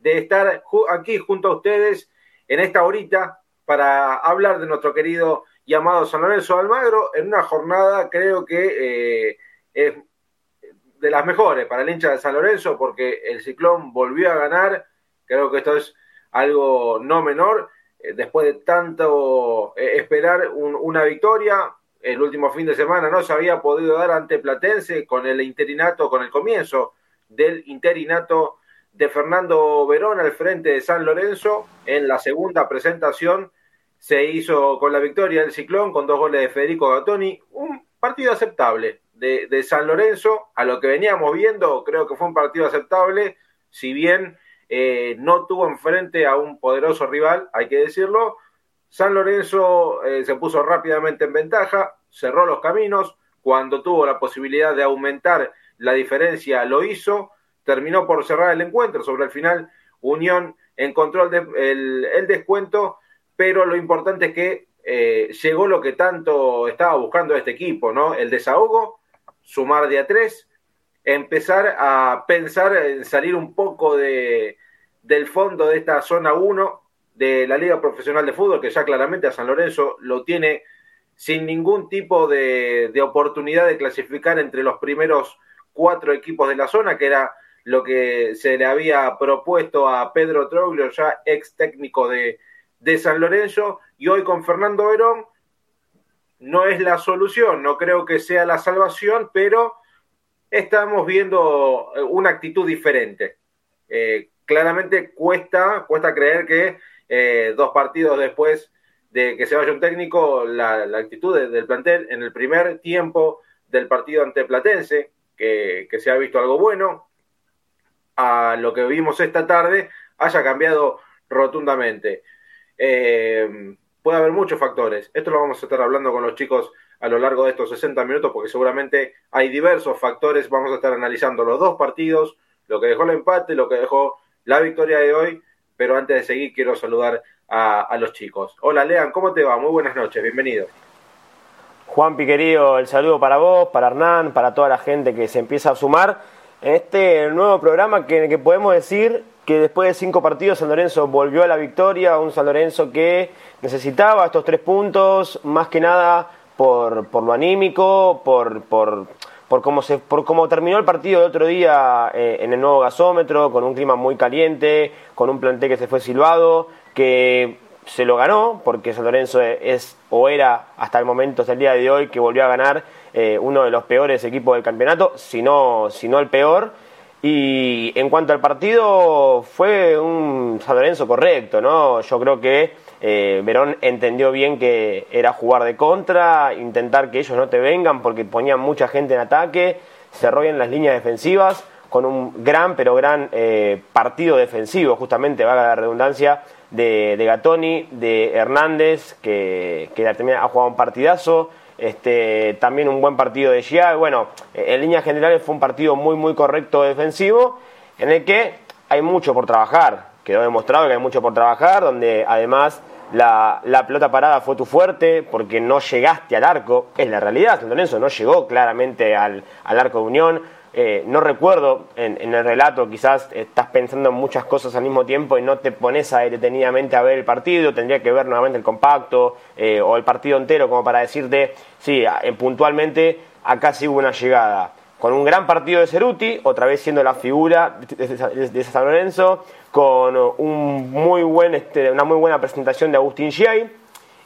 de estar aquí junto a ustedes en esta horita para hablar de nuestro querido llamado San Lorenzo Almagro en una jornada creo que eh, es de las mejores para el hincha de San Lorenzo porque el Ciclón volvió a ganar, creo que esto es algo no menor, eh, después de tanto eh, esperar una victoria, el último fin de semana no se había podido dar ante Platense con el interinato, con el comienzo del interinato de Fernando Verón al frente de San Lorenzo. En la segunda presentación se hizo con la victoria del Ciclón, con dos goles de Federico Gattoni, un partido aceptable de, San Lorenzo. A lo que veníamos viendo, creo que fue un partido aceptable, si bien eh, no tuvo enfrente a un poderoso rival, hay que decirlo. San Lorenzo eh, se puso rápidamente en ventaja, cerró los caminos, cuando tuvo la posibilidad de aumentar la diferencia lo hizo, terminó por cerrar el encuentro, sobre el final Unión encontró el, el, descuento, pero lo importante es que eh, llegó lo que tanto estaba buscando este equipo, ¿no? El desahogo, sumar de a tres, empezar a pensar en salir un poco de, del fondo de esta zona 1 de la Liga Profesional de Fútbol, que ya claramente a San Lorenzo lo tiene sin ningún tipo de, oportunidad de clasificar entre los primeros cuatro equipos de la zona, que era lo que se le había propuesto a Pedro Troglio, ya ex técnico de, San Lorenzo, y hoy con Fernando Verón no es la solución, no creo que sea la salvación, pero estamos viendo una actitud diferente. Eh, claramente cuesta, cuesta creer que eh, dos partidos después de que se vaya un técnico, la, actitud del plantel en el primer tiempo del partido ante Platense, que, se ha visto algo bueno, a lo que vimos esta tarde, haya cambiado rotundamente. Eh, puede haber muchos factores. Esto lo vamos a estar hablando con los chicos a lo largo de estos 60 minutos, porque seguramente hay diversos factores. Vamos a estar analizando los dos partidos, lo que dejó el empate, lo que dejó la victoria de hoy. Pero antes de seguir, quiero saludar a, los chicos. Hola, Lean, ¿cómo te va? Muy buenas noches, bienvenido. Juan querido, el saludo para vos, para Hernán, para toda la gente que se empieza a sumar en este nuevo programa que, que podemos decir que después de cinco partidos San Lorenzo volvió a la victoria, un San Lorenzo que necesitaba estos tres puntos, más que nada por, por lo anímico, por, por, por, cómo se, por cómo terminó el partido el otro día eh, en el nuevo gasómetro, con un clima muy caliente, con un plantel que se fue silbado, que se lo ganó, porque San Lorenzo es o era hasta el momento, hasta el día de hoy, que volvió a ganar eh, uno de los peores equipos del campeonato, si no, el peor. Y en cuanto al partido, fue un San Lorenzo correcto, ¿no? Yo creo que eh, Verón entendió bien que era jugar de contra, intentar que ellos no te vengan porque ponían mucha gente en ataque, cerró bien las líneas defensivas con un gran, pero gran eh, partido defensivo, justamente, valga la redundancia, de, de Gatoni, de Hernández, que, que ha jugado un partidazo, este, también un buen partido de Gia. Bueno, en líneas generales fue un partido muy, muy correcto defensivo, en el que hay mucho por trabajar. Quedó demostrado que hay mucho por trabajar, donde además la, la, pelota parada fue tu fuerte porque no llegaste al arco. Es la realidad, San Lorenzo no llegó claramente al, al arco de Unión eh, no recuerdo en, el relato, quizás estás pensando en muchas cosas al mismo tiempo y no te pones a, detenidamente a ver el partido, tendría que ver nuevamente el compacto eh, o el partido entero como para decirte, sí, eh, puntualmente acá sí hubo una llegada. Con un gran partido de Ceruti, otra vez siendo la figura de, San Lorenzo, con un muy buen, este, una muy buena presentación de Agustín Giai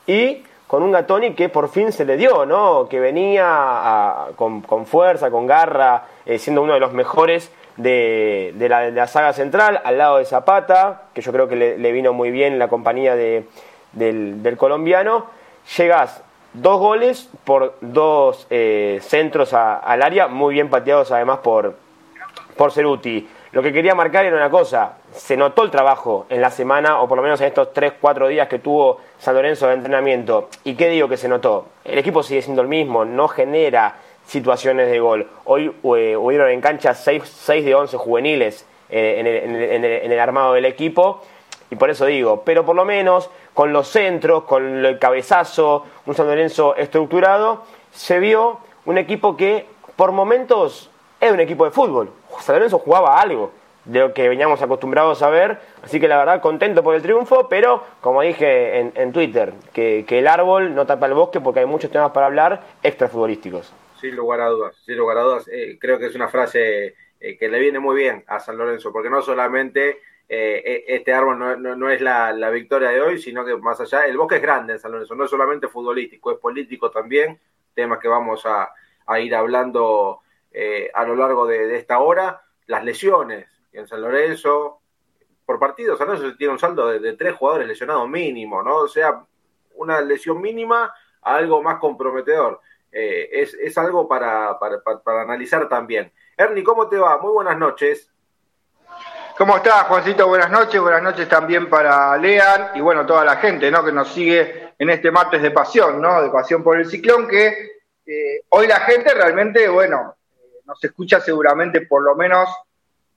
y con un Gatoni que por fin se le dio, ¿no? Que venía con, fuerza, con garra, eh, siendo uno de los mejores de, la, saga central, al lado de Zapata, que yo creo que le, vino muy bien la compañía de, del, colombiano. Llegas dos goles por dos eh, centros al área, muy bien pateados además por, por Ceruti. Lo que quería marcar era una cosa, se notó el trabajo en la semana, o por lo menos en estos 3-4 días que tuvo San Lorenzo de entrenamiento. ¿Y qué digo que se notó? El equipo sigue siendo el mismo, no genera situaciones de gol. Hoy eh, hubieron en cancha 6, de 11 juveniles eh, en, el, armado del equipo, y por eso digo, pero por lo menos con los centros, con el cabezazo, un San Lorenzo estructurado, se vio un equipo que por momentos era un equipo de fútbol. San Lorenzo jugaba algo. De lo que veníamos acostumbrados a ver. Así que la verdad, contento por el triunfo, pero como dije en, Twitter, que, el árbol no tapa el bosque porque hay muchos temas para hablar extrafutbolísticos. Sin lugar a dudas, sin lugar a dudas. Eh, creo que es una frase eh, que le viene muy bien a San Lorenzo, porque no solamente eh, e, este árbol no, es la, victoria de hoy, sino que más allá, el bosque es grande en San Lorenzo, no es solamente futbolístico, es político también, temas que vamos a, ir hablando a lo largo de esta hora, las lesiones, en San Lorenzo, por partido, San Lorenzo tiene un saldo de, tres jugadores lesionados mínimo, ¿no? O sea, una lesión mínima a algo más comprometedor. Eh, es, algo para, para, analizar también. Ernie, ¿cómo te va? Muy buenas noches. ¿Cómo estás, Juancito? Buenas noches. Buenas noches también para Lean y bueno, toda la gente, ¿no? Que nos sigue en este martes de pasión, ¿no? De pasión por el ciclón, que eh, hoy la gente realmente, bueno, eh, nos escucha seguramente por lo menos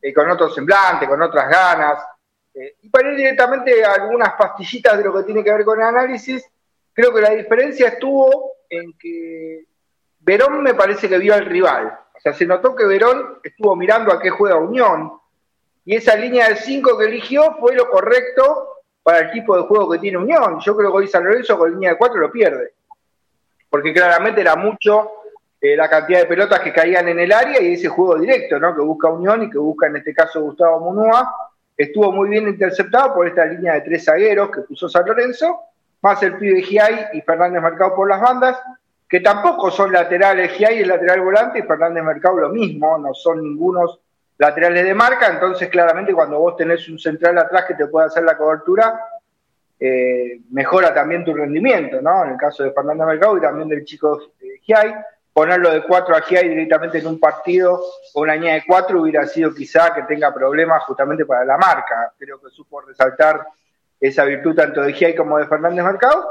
eh, con otro semblante, con otras ganas. Eh, y para ir directamente a algunas pastillitas de lo que tiene que ver con el análisis, creo que la diferencia estuvo en que Verón me parece que vio al rival. O sea, se notó que Verón estuvo mirando a qué juega Unión. Y esa línea de 5 que eligió fue lo correcto para el tipo de juego que tiene Unión. Yo creo que hoy San Lorenzo con línea de 4 lo pierde. Porque claramente era mucho eh, la cantidad de pelotas que caían en el área y ese juego directo, ¿no? Que busca Unión y que busca en este caso Gustavo Munúa, estuvo muy bien interceptado por esta línea de tres zagueros que puso San Lorenzo, más el pibe Giai y Fernández Mercado por las bandas, que tampoco son laterales, Giai es lateral volante y Fernández Mercado lo mismo, no son ningunos laterales de marca, entonces claramente cuando vos tenés un central atrás que te puede hacer la cobertura, eh, mejora también tu rendimiento, ¿no? En el caso de Fernández Mercado y también del chico eh, Giai ponerlo de 4 a Giai directamente en un partido o una línea de 4 hubiera sido quizá que tenga problemas justamente para la marca. Creo que supo resaltar esa virtud tanto de Giai como de Fernández Mercado.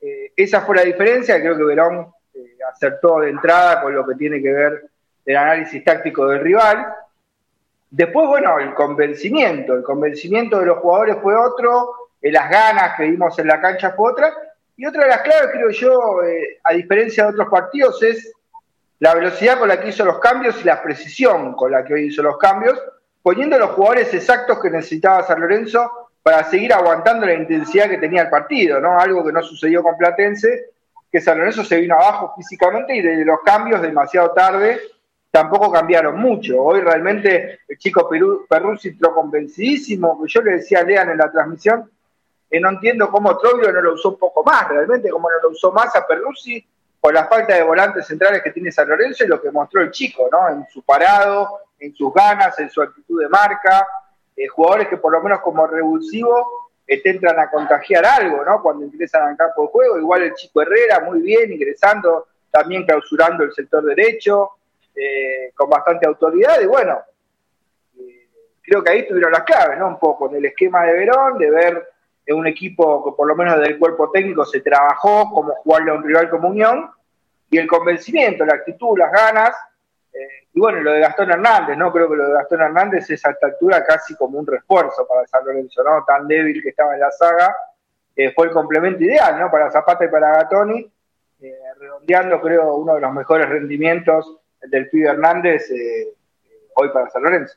Eh, esa fue la diferencia, creo que Verón eh, acertó de entrada con lo que tiene que ver el análisis táctico del rival. Después, bueno, el convencimiento, el convencimiento de los jugadores fue otro, eh, las ganas que vimos en la cancha fue otra, y otra de las claves, creo yo, a diferencia de otros partidos, es la velocidad con la que hizo los cambios y la precisión con la que hoy hizo los cambios, poniendo los jugadores exactos que necesitaba San Lorenzo para seguir aguantando la intensidad que tenía el partido, ¿no? Algo que no sucedió con Platense, que San Lorenzo se vino abajo físicamente y de los cambios demasiado tarde tampoco cambiaron mucho. Hoy realmente el chico Perruzzi entró convencidísimo, yo le decía a Lean en la transmisión, no entiendo cómo Troglio no lo usó un poco más, realmente como no lo usó más a Perruzzi, por la falta de volantes centrales que tiene San Lorenzo y lo que mostró el chico, ¿no? En su parado, en sus ganas, en su actitud de marca, eh, jugadores que por lo menos como revulsivo eh, te entran a contagiar algo, ¿no? Cuando ingresan al campo de juego, igual el chico Herrera, muy bien, ingresando, también clausurando el sector derecho, eh, con bastante autoridad, y bueno, creo que ahí tuvieron las claves, ¿no? Un poco en el esquema de Verón, de ver es un equipo que por lo menos del cuerpo técnico se trabajó como jugarle a un rival como Unión, y el convencimiento, la actitud, las ganas, eh, y bueno, lo de Gastón Hernández, ¿no? Creo que lo de Gastón Hernández es a esta altura casi como un refuerzo para San Lorenzo, ¿no? Tan débil que estaba en la saga, eh, fue el complemento ideal, ¿no? Para Zapata y para Gatoni, eh, redondeando creo uno de los mejores rendimientos del pibe Hernández hoy para San Lorenzo.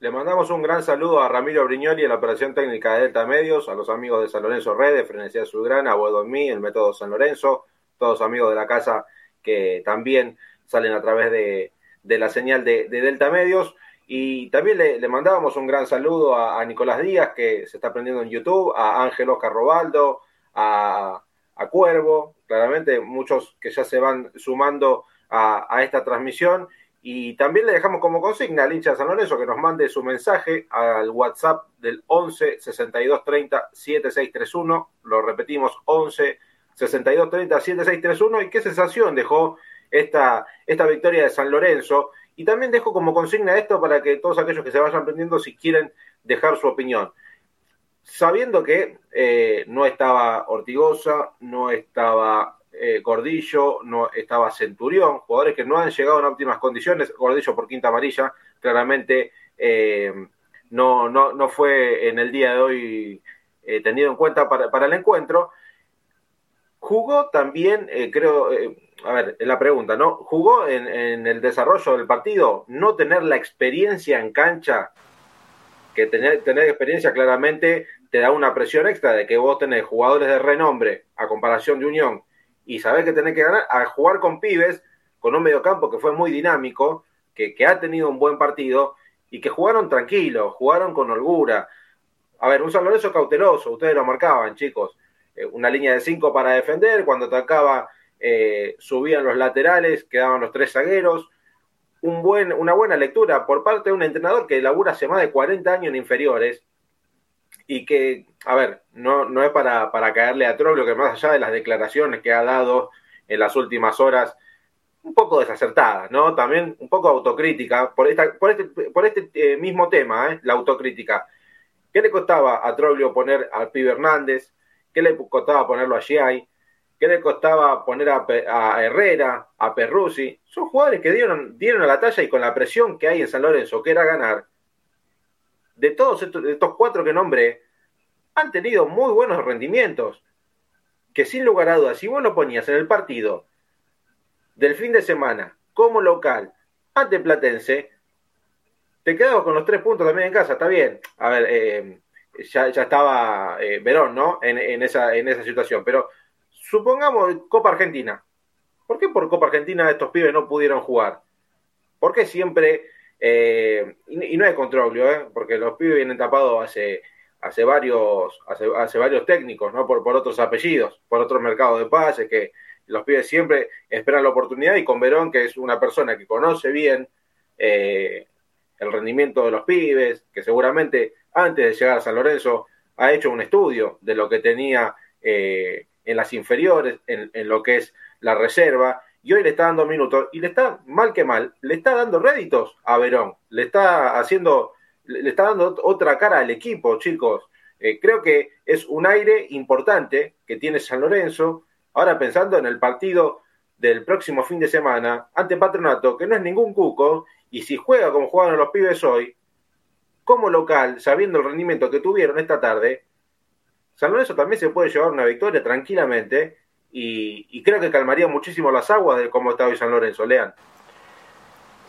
Le mandamos un gran saludo a Ramiro Brignoli en la operación técnica de Delta Medios, a los amigos de San Lorenzo Redes, Frenesía Sudgrana, a Mí, el método San Lorenzo, todos amigos de la casa que también salen a través de, la señal de, Delta Medios. Y también le, mandábamos un gran saludo a, Nicolás Díaz, que se está aprendiendo en YouTube, a Ángel Oscar Robaldo, a, Cuervo, claramente muchos que ya se van sumando a esta transmisión y también le dejamos como consigna al hincha de San Lorenzo que nos mande su mensaje al WhatsApp del 11 62 30 7631. Lo repetimos, 11 62 30 7631. ¿Y qué sensación dejó esta, esta victoria de San Lorenzo? Y también dejo como consigna esto para que todos aquellos que se vayan aprendiendo, si quieren dejar su opinión. Sabiendo que eh, no estaba Ortigosa, no estaba eh, Gordillo, no estaba Centurión, jugadores que no han llegado en óptimas condiciones. Gordillo por quinta amarilla, claramente eh, no, no, no, fue en el día de hoy eh, tenido en cuenta para, el encuentro. jugó también, eh, creo, a ver, en la pregunta, ¿no? ¿Jugó en, el desarrollo del partido no tener la experiencia en cancha? Que tener, tener experiencia claramente te da una presión extra de que vos tenés jugadores de renombre a comparación de Unión y sabés que tenés que ganar a jugar con pibes, con un mediocampo que fue muy dinámico, que, que ha tenido un buen partido y que jugaron tranquilos, jugaron con holgura. A ver, un San cauteloso, ustedes lo marcaban, chicos. Eh, una línea de cinco para defender, cuando atacaba eh, subían los laterales, quedaban los tres zagueros. Un buen, una buena lectura por parte de un entrenador que labura hace más de 40 años en inferiores y que, a ver, no, no es para, para caerle a Troglio, que más allá de las declaraciones que ha dado en las últimas horas, un poco desacertada, ¿no? También un poco autocrítica por, esta, por este, por este eh, mismo tema, ¿eh? la autocrítica. ¿Qué le costaba a Troglio poner al pibe Hernández? ¿Qué le costaba ponerlo a Giai? ¿Qué le costaba poner a, Herrera, a Perruzzi? Son jugadores que dieron, dieron a la talla y con la presión que hay en San Lorenzo, que era ganar, de todos estos, de estos cuatro que nombré, han tenido muy buenos rendimientos. Que sin lugar a dudas, si vos lo ponías en el partido del fin de semana como local ante Platense, te quedabas con los tres puntos también en casa, está bien. A ver, eh, ya, estaba eh, Verón, ¿no? En, esa, en esa situación. Pero supongamos Copa Argentina. ¿Por qué por Copa Argentina estos pibes no pudieron jugar? ¿Por qué siempre, eh, y, no es control, ¿eh? porque los pibes vienen tapados hace, hace, varios, hace, varios técnicos, ¿no? Por, por otros apellidos, por otros mercados de pases que los pibes siempre esperan la oportunidad y con Verón, que es una persona que conoce bien eh, el rendimiento de los pibes, que seguramente antes de llegar a San Lorenzo ha hecho un estudio de lo que tenía eh, en las inferiores, en, lo que es la reserva, y hoy le está dando minutos, y le está, mal que mal, le está dando réditos a Verón, le está haciendo, le está dando otra cara al equipo, chicos. Eh, creo que es un aire importante que tiene San Lorenzo, Ahora pensando en el partido del próximo fin de semana ante Patronato, que no es ningún cuco, y si juega como juegan los pibes hoy, como local, sabiendo el rendimiento que tuvieron esta tarde, San Lorenzo también se puede llevar una victoria tranquilamente y, creo que calmaría muchísimo las aguas de cómo está hoy San Lorenzo. Lean.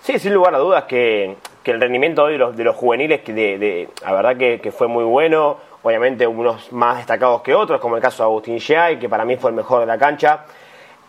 Sí, sin lugar a dudas que, el rendimiento hoy de los, de los juveniles, que de, la verdad que, fue muy bueno obviamente unos más destacados que otros, como el caso de Agustín Giai, que para mí fue el mejor de la cancha.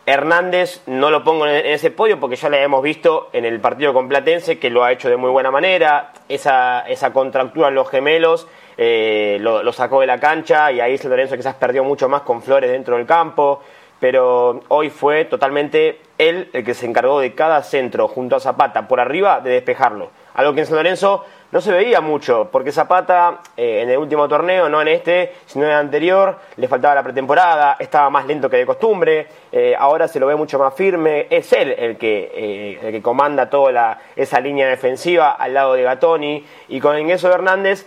Hernández no lo pongo en ese podio porque ya le hemos visto en el partido con Platense que lo ha hecho de muy buena manera. Esa, esa contractura en los gemelos eh, lo, sacó de la cancha y ahí San Lorenzo quizás perdió mucho más con Flores dentro del campo. Pero hoy fue totalmente él el que se encargó de cada centro junto a Zapata por arriba de despejarlo. Algo que en San Lorenzo no se veía mucho, porque Zapata eh, en el último torneo, no en este, sino en el anterior, le faltaba la pretemporada, estaba más lento que de costumbre, eh, ahora se lo ve mucho más firme, es él el que, eh, el que comanda toda esa línea defensiva al lado de Gatoni, y con Ingreso Hernández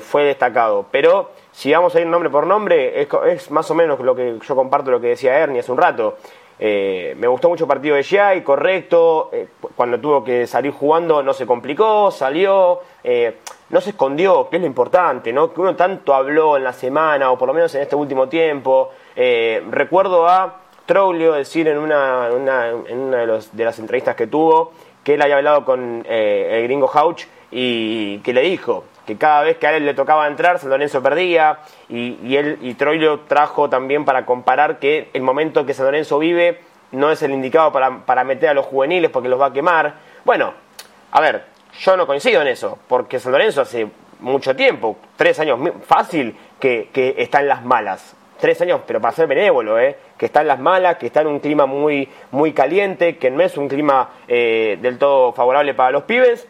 fue destacado. Pero si vamos a ir nombre por nombre, es, es más o menos lo que yo comparto lo que decía Ernie hace un rato. Eh, me gustó mucho el partido de Giai, correcto. Eh, cuando tuvo que salir jugando no se complicó, salió, eh, no se escondió, que es lo importante, ¿no? Que uno tanto habló en la semana, o por lo menos en este último tiempo. recuerdo a Troglio decir en una, en una de, los, de, las entrevistas que tuvo que él había hablado con el gringo Hauch y que le dijo que cada vez que a él le tocaba entrar, San Lorenzo perdía, y, él y Troilo trajo también para comparar que el momento que San Lorenzo vive no es el indicado para, meter a los juveniles porque los va a quemar. Bueno, a ver, yo no coincido en eso, porque San Lorenzo hace mucho tiempo, tres años fácil, que, está en las malas. Tres años, pero para ser benévolo, ¿eh? que está en las malas, que está en un clima muy, muy caliente, que no es un clima eh, del todo favorable para los pibes,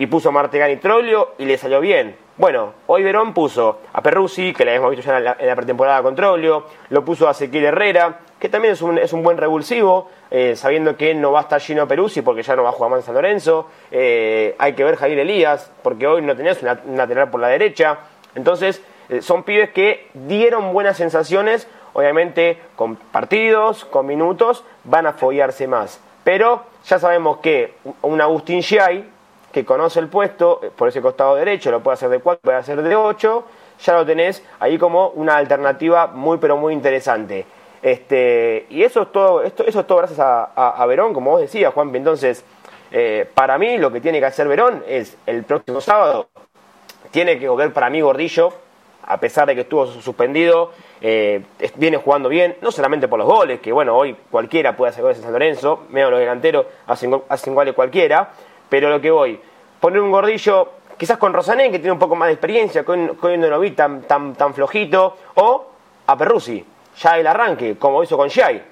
y puso Martegani Troglio y le salió bien. Bueno, hoy Verón puso a Perruzzi, que la hemos visto ya en la, pretemporada con Troglio, lo puso a Ezequiel Herrera, que también es un, es un buen revulsivo, eh, sabiendo que no va a estar lleno Peruzzi porque ya no va a jugar más San Lorenzo. Eh, hay que ver Javier Elías, porque hoy no tenías un lateral por la derecha. Entonces, eh, son pibes que dieron buenas sensaciones, obviamente con partidos, con minutos, van a follarse más. Pero ya sabemos que un Agustín Giai, que conoce el puesto eh, por ese costado derecho, lo puede hacer de 4, puede hacer de 8, ya lo tenés ahí como una alternativa muy pero muy interesante. Este, y eso es todo, esto, eso es todo gracias a, Verón, como vos decías, Juanpi. Entonces, eh, para mí lo que tiene que hacer Verón es el próximo sábado, tiene que volver para mí Gordillo, a pesar de que estuvo suspendido, eh, viene jugando bien, no solamente por los goles, que bueno, hoy cualquiera puede hacer goles en San Lorenzo, medio los delanteros hacen, hacen goles cualquiera, pero lo que voy, poner un Gordillo quizás con Rosané, que tiene un poco más de experiencia, con, vi tan, tan, tan flojito, o a Perrusi, ya el arranque, como hizo con Shai.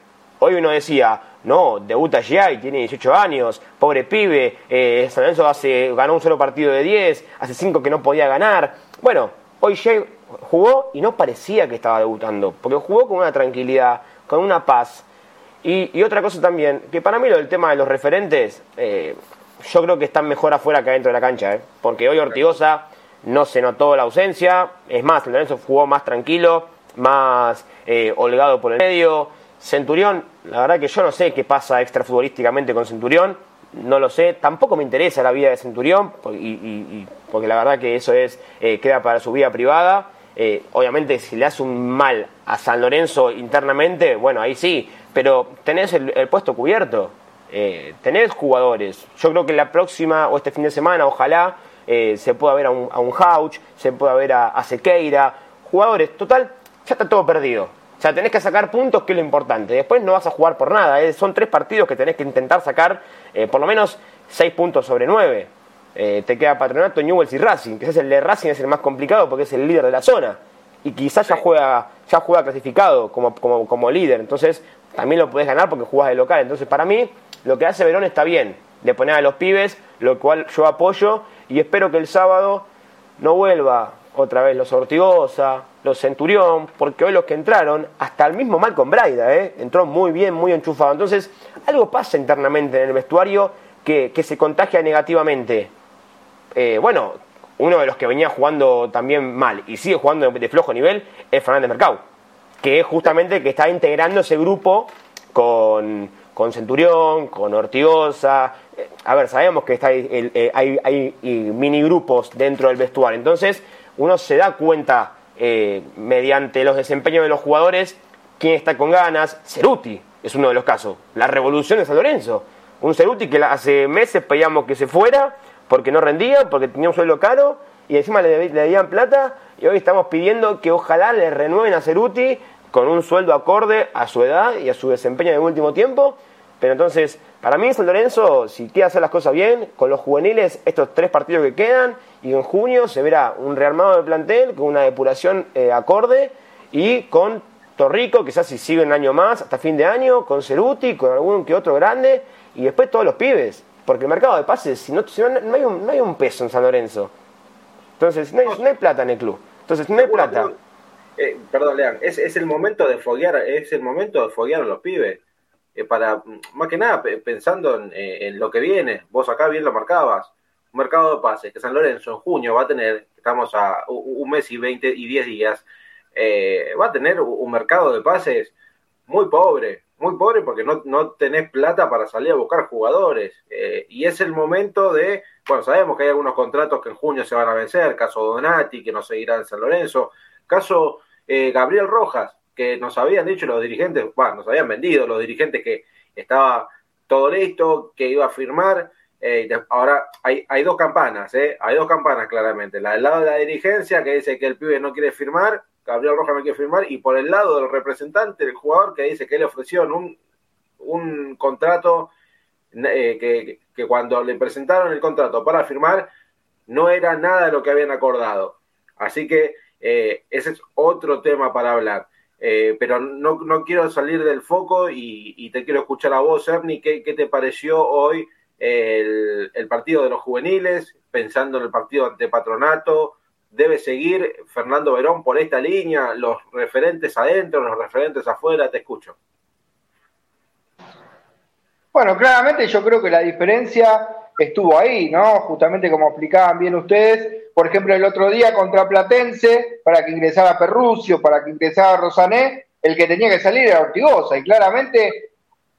Hoy uno decía, no, debuta Shai, tiene 18 años, pobre pibe, eh, San Lorenzo hace, ganó un solo partido de 10, hace 5 que no podía ganar. Bueno, hoy Shai jugó y no parecía que estaba debutando, porque jugó con una tranquilidad, con una paz. Y, otra cosa también, que para mí lo del tema de los referentes, eh, yo creo que están mejor afuera que adentro de la cancha, ¿eh? porque hoy Ortigosa no se notó la ausencia, es más, Lorenzo jugó más tranquilo, más eh, holgado por el medio. Centurión, la verdad que yo no sé qué pasa extrafutbolísticamente con Centurión, no lo sé, tampoco me interesa la vida de Centurión, y, porque la verdad que eso es eh, queda para su vida privada. Eh, obviamente, si le hace un mal a San Lorenzo internamente, bueno, ahí sí, pero tenés el puesto cubierto eh, tener jugadores. Yo creo que la próxima o este fin de semana, ojalá, eh, se pueda ver a un, a un Hauch, se pueda ver a, Sequeira, jugadores. Total, ya está todo perdido. O sea, tenés que sacar puntos, que es lo importante. Después no vas a jugar por nada. ¿eh? Son tres partidos que tenés que intentar sacar por lo menos seis puntos sobre nueve. te queda Patronato, Newells y Racing. Quizás el de Racing es el más complicado porque es el líder de la zona. Y quizás ya juega, ya juega clasificado como, como, como líder. Entonces también lo podés ganar porque jugás de local. Entonces para mí lo que hace Verón está bien, de poner a los pibes, lo cual yo apoyo y espero que el sábado no vuelva otra vez los Ortigosa, los Centurión, porque hoy los que entraron, hasta el mismo Malcolm Braida, ¿eh? entró muy bien, muy enchufado. Entonces, algo pasa internamente en el vestuario que, se contagia negativamente. Eh, bueno, uno de los que venía jugando también mal y sigue jugando de, flojo nivel es Fernández Mercado, que es justamente que está integrando ese grupo con, con Centurión, con Ortigosa. A ver, sabemos que está, eh, hay, hay, mini grupos dentro del vestuario. Entonces, uno se da cuenta eh, mediante los desempeños de los jugadores quién está con ganas. Ceruti es uno de los casos. La revolución de San Lorenzo. Un Ceruti que hace meses pedíamos que se fuera porque no rendía, porque tenía un sueldo caro y encima le, le debían plata. Y hoy estamos pidiendo que ojalá le renueven a Ceruti con un sueldo acorde a su edad y a su desempeño en el último tiempo pero entonces, para mí San Lorenzo, si quiere hacer las cosas bien, con los juveniles, estos tres partidos que quedan, y en junio se verá un rearmado de plantel con una depuración eh, acorde y con Torrico, quizás si sigue un año más, hasta fin de año, con Ceruti, con algún que otro grande, y después todos los pibes. Porque el mercado de pases, si no, no, hay, un, no hay un peso en San Lorenzo. Entonces, no hay, no hay plata en el club. Entonces, no hay plata. Eh, perdón, Lean, es, es el momento de foguear, es el momento de foguear a los pibes eh, para, más que nada, pensando eh, en, lo que viene, vos acá bien lo marcabas, mercado de pases que San Lorenzo en junio va a tener, estamos a un mes y 20 y 10 días, eh, va a tener un mercado de pases muy pobre, muy pobre porque no, no tenés plata para salir a buscar jugadores. y es el momento de, bueno, sabemos que hay algunos contratos que en junio se van a vencer, caso Donati, que no seguirá en San Lorenzo, caso Gabriel Rojas, que nos habían dicho los dirigentes, bueno, nos habían vendido los dirigentes que estaba todo listo, que iba a firmar. Eh, ahora hay, hay dos campanas, ¿eh? hay dos campanas claramente. La del lado de la dirigencia que dice que el pibe no quiere firmar, Gabriel Rojas no quiere firmar, y por el lado del representante del jugador que dice que le ofrecieron un, un contrato eh, que, que cuando le presentaron el contrato para firmar no era nada de lo que habían acordado. Así que eh, ese es otro tema para hablar. Eh, pero no, no, quiero salir del foco y, te quiero escuchar a vos, Ernie, ¿qué, qué te pareció hoy el, el, partido de los juveniles, pensando en el partido de patronato? ¿Debe seguir Fernando Verón por esta línea? ¿Los referentes adentro, los referentes afuera? Te escucho. Bueno, claramente yo creo que la diferencia estuvo ahí, ¿no? Justamente como explicaban bien ustedes, por ejemplo, el otro día contra Platense, para que ingresara Perrucio, para que ingresara Rosané, el que tenía que salir era Ortigosa, y claramente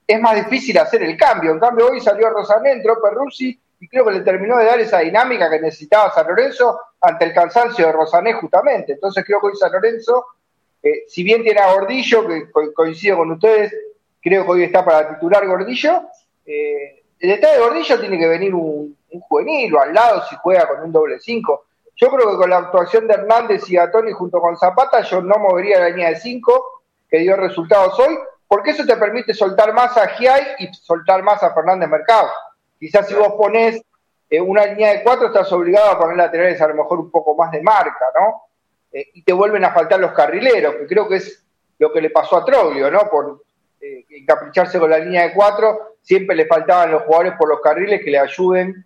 es más difícil hacer el cambio. En cambio, hoy salió Rosané, entró Perruzzi, y creo que le terminó de dar esa dinámica que necesitaba San Lorenzo ante el cansancio de Rosané justamente. Entonces creo que hoy San Lorenzo eh, si bien tiene a Gordillo, que coincido con ustedes, creo que hoy está para titular Gordillo, eh, detrás de Gordillo tiene que venir un, juvenil o al lado si juega con un doble 5. Yo creo que con la actuación de Hernández y Gatoni junto con Zapata, yo no movería la línea de 5 que dio resultados hoy, porque eso te permite soltar más a Giai y soltar más a Fernández Mercado. Quizás si vos pones eh, una línea de 4, estás obligado a poner laterales a lo mejor un poco más de marca, ¿no? Eh, y te vuelven a faltar los carrileros, que creo que es lo que le pasó a Troglio, ¿no? Por eh, encapricharse con la línea de 4, siempre le faltaban los jugadores por los carriles que le ayuden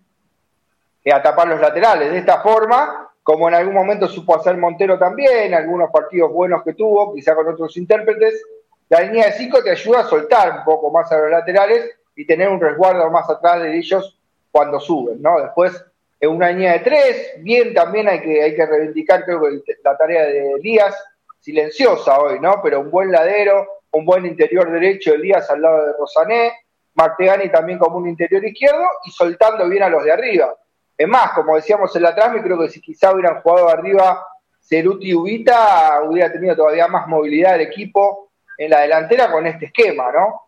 a tapar los laterales. De esta forma, como en algún momento supo hacer Montero también, algunos partidos buenos que tuvo, quizá con otros intérpretes, la línea de 5 te ayuda a soltar un poco más a los laterales y tener un resguardo más atrás de ellos cuando suben, ¿no? Después, en una línea de 3, bien también hay que, hay que reivindicar, creo que la tarea de Elías, silenciosa hoy, ¿no? Pero un buen ladero, un buen interior derecho, Elías al lado de Rosané, Martegani también como un interior izquierdo y soltando bien a los de arriba. Es más, como decíamos en la trama, creo que si quizá hubieran jugado arriba Ceruti y Ubita, hubiera tenido todavía más movilidad el equipo en la delantera con este esquema, ¿no?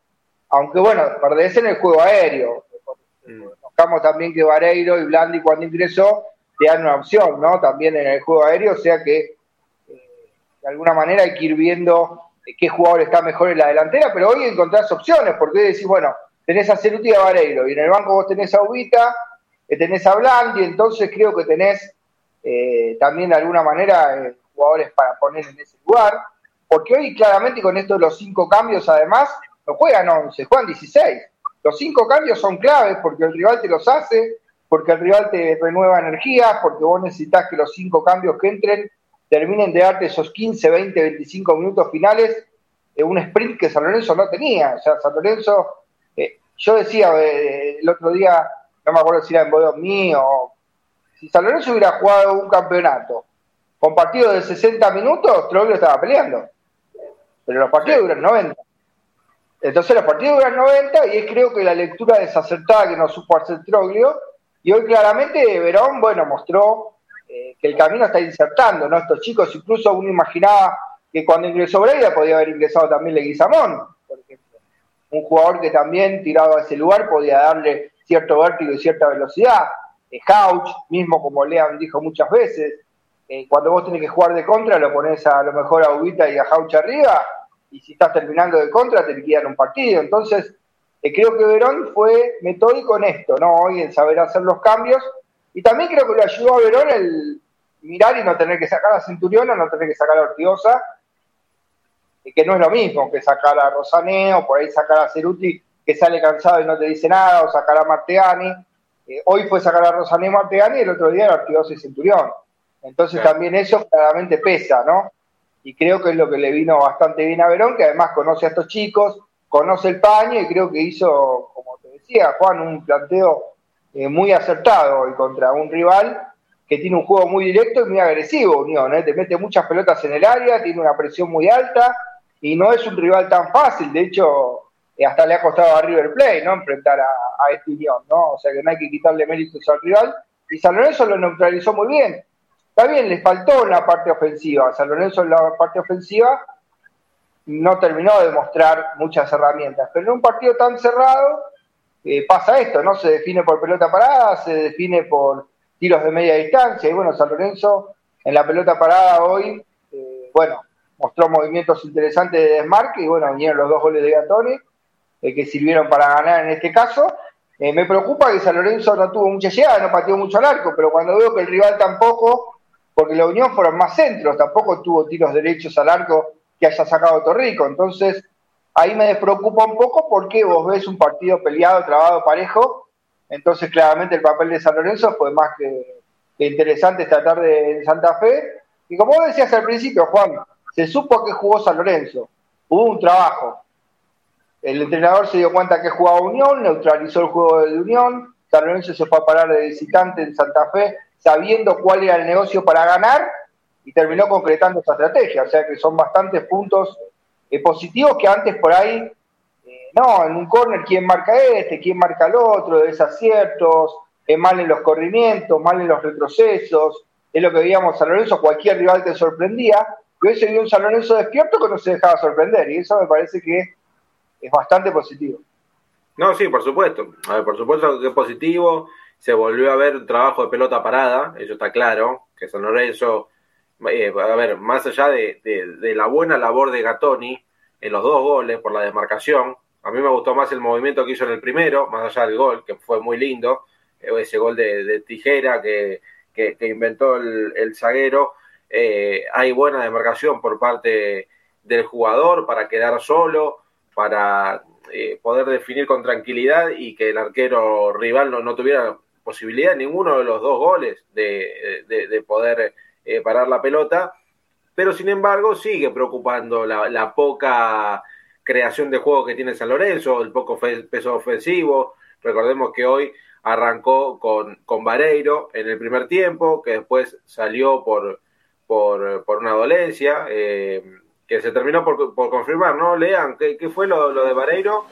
Aunque bueno, perdés en el juego aéreo. Notamos también que Vareiro y Blandi cuando ingresó te dan una opción, ¿no? También en el juego aéreo, o sea que eh, de alguna manera hay que ir viendo qué jugador está mejor en la delantera, pero hoy encontrás opciones, porque decís, bueno, tenés a Ceruti y a Vareiro, y en el banco vos tenés a Ubita, tenés a Blandi, entonces creo que tenés eh, también de alguna manera eh, jugadores para poner en ese lugar, porque hoy claramente con esto de los cinco cambios además, no juegan 11, juegan 16. Los cinco cambios son claves porque el rival te los hace, porque el rival te renueva energía, porque vos necesitas que los cinco cambios que entren terminen de darte esos 15, 20, 25 minutos finales de un sprint que San Lorenzo no tenía. O sea, San Lorenzo, eh, yo decía el otro día, no me acuerdo si era en Bodón mío, si San Lorenzo hubiera jugado un campeonato con partidos de 60 minutos, Troglio estaba peleando. Pero los partidos duran 90. Entonces los partidos duran 90 y es creo que la lectura desacertada que nos supo hacer Troglio. Y hoy claramente Verón, bueno, mostró eh, que el camino está insertando, ¿no? Estos chicos, incluso uno imaginaba que cuando ingresó Breida podía haber ingresado también Leguizamón, por ejemplo. Un jugador que también tirado a ese lugar podía darle cierto vértigo y cierta velocidad. Eh, mismo como Lean dijo muchas veces, eh, cuando vos tenés que jugar de contra, lo pones a, lo mejor a Ubita y a Couch arriba, y si estás terminando de contra, te liquidan un partido. Entonces, eh, creo que Verón fue metódico en esto, ¿no? Hoy en saber hacer los cambios, y también creo que le ayudó a Verón el mirar y no tener que sacar a Centurión no tener que sacar a Ortigosa, que no es lo mismo que sacar a Rosané o por ahí sacar a Ceruti que sale cansado y no te dice nada, o sacar a Marteani. Eh, hoy fue sacar a Rosané Marteani y el otro día era y Centurión. Entonces también eso claramente pesa, ¿no? Y creo que es lo que le vino bastante bien a Verón, que además conoce a estos chicos, conoce el paño y creo que hizo, como te decía, Juan, un planteo eh, muy acertado y contra un rival que tiene un juego muy directo y muy agresivo, Unión, ¿eh? te mete muchas pelotas en el área, tiene una presión muy alta y no es un rival tan fácil, de hecho hasta le ha costado a River Plate, ¿no? Enfrentar a, a este Unión, ¿no? O sea que no hay que quitarle méritos al rival. Y San Lorenzo lo neutralizó muy bien. Está bien, le faltó en la parte ofensiva. San Lorenzo en la parte ofensiva no terminó de mostrar muchas herramientas. Pero en un partido tan cerrado eh, pasa esto, ¿no? Se define por pelota parada, se define por tiros de media distancia. Y bueno, San Lorenzo en la pelota parada hoy, eh, bueno, mostró movimientos interesantes de desmarque y bueno, vinieron los dos goles de Gatoni que sirvieron para ganar en este caso. Eh, me preocupa que San Lorenzo no tuvo mucha llegada, no pateó mucho al arco, pero cuando veo que el rival tampoco, porque la Unión fueron más centros, tampoco tuvo tiros derechos al arco que haya sacado Torrico. Entonces, ahí me despreocupa un poco porque vos ves un partido peleado, trabado, parejo. Entonces, claramente el papel de San Lorenzo fue más que, interesante esta tarde en Santa Fe. Y como vos decías al principio, Juan, se supo que jugó San Lorenzo. Hubo un trabajo. El entrenador se dio cuenta que jugaba Unión, neutralizó el juego de Unión, San Lorenzo se fue a parar de visitante en Santa Fe sabiendo cuál era el negocio para ganar y terminó concretando esa estrategia. O sea que son bastantes puntos eh, positivos que antes por ahí, eh, no, en un córner, ¿quién marca este? ¿Quién marca el otro? Desaciertos, eh, mal en los corrimientos, mal en los retrocesos. Es lo que veíamos San Lorenzo, cualquier rival te sorprendía. hubiese sido un San Lorenzo despierto que no se dejaba sorprender, y eso me parece que es bastante positivo. No, sí, por supuesto. A ver, por supuesto que es positivo. Se volvió a ver un trabajo de pelota parada, eso está claro, que San Lorenzo, eh, a ver, más allá de, de, la buena labor de Gatoni en los dos goles por la demarcación, a mí me gustó más el movimiento que hizo en el primero, más allá del gol, que fue muy lindo, eh, ese gol de, tijera que, que, inventó el, el zaguero. Eh, hay buena demarcación por parte del jugador para quedar solo, para eh, poder definir con tranquilidad y que el arquero rival no, tuviera posibilidad ninguno de los dos goles de, poder eh, parar la pelota, pero sin embargo sigue preocupando la, poca creación de juego que tiene San Lorenzo, el poco peso ofensivo. Recordemos que hoy arrancó con, con Vareiro en el primer tiempo, que después salió por, por, por una dolencia. Eh, que se terminó por, confirmar, ¿no? Lean, ¿qué, fue lo, de Vareiro?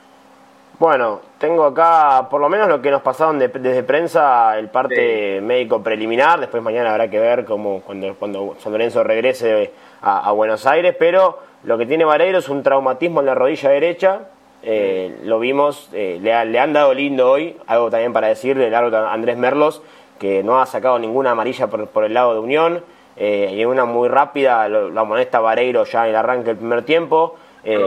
Bueno, tengo acá por lo menos lo que nos pasaron desde prensa, el parte médico preliminar, después mañana habrá que ver cómo, cuando, cuando San Lorenzo regrese a, Buenos Aires, pero lo que tiene Vareiro es un traumatismo en la rodilla derecha, eh, lo vimos, eh, le, le, han dado lindo hoy, algo también para decirle, el árbitro Andrés Merlos, que no ha sacado ninguna amarilla por, por el lado de Unión, eh, y una muy rápida, lo, amonesta Vareiro ya en el arranque del primer tiempo. Eh,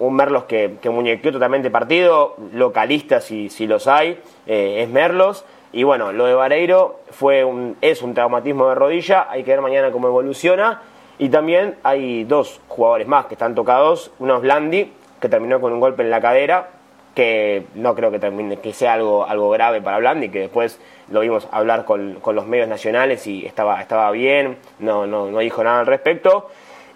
un Merlos que, que, muñequeó totalmente partido, localista si, si los hay, eh, es Merlos. Y bueno, lo de Vareiro fue un, es un traumatismo de rodilla, hay que ver mañana cómo evoluciona. Y también hay dos jugadores más que están tocados, uno es Blandi, que terminó con un golpe en la cadera, que no creo que, termine, que sea algo, algo grave para Blandi, que después lo vimos hablar con, con, los medios nacionales y estaba, estaba bien, no, no, no dijo nada al respecto.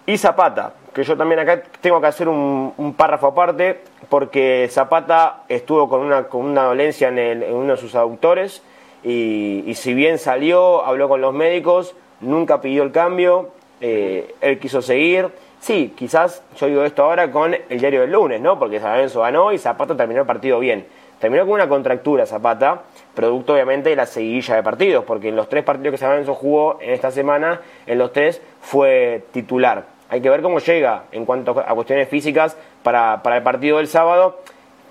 Y Zapata, que yo también acá tengo que hacer un, párrafo aparte, porque Zapata estuvo con una, con una dolencia en, uno de sus autores, y, y, si bien salió, habló con los médicos, nunca pidió el cambio, eh, él quiso seguir. Sí, quizás yo digo esto ahora con el diario del lunes, ¿no? Porque San Lorenzo ganó y Zapata terminó el partido bien. Terminó con una contractura Zapata, producto obviamente de la seguilla de partidos, porque en los tres partidos que San Lorenzo jugó en esta semana, en los tres fue titular. Hay que ver cómo llega en cuanto a cuestiones físicas para, el partido del sábado,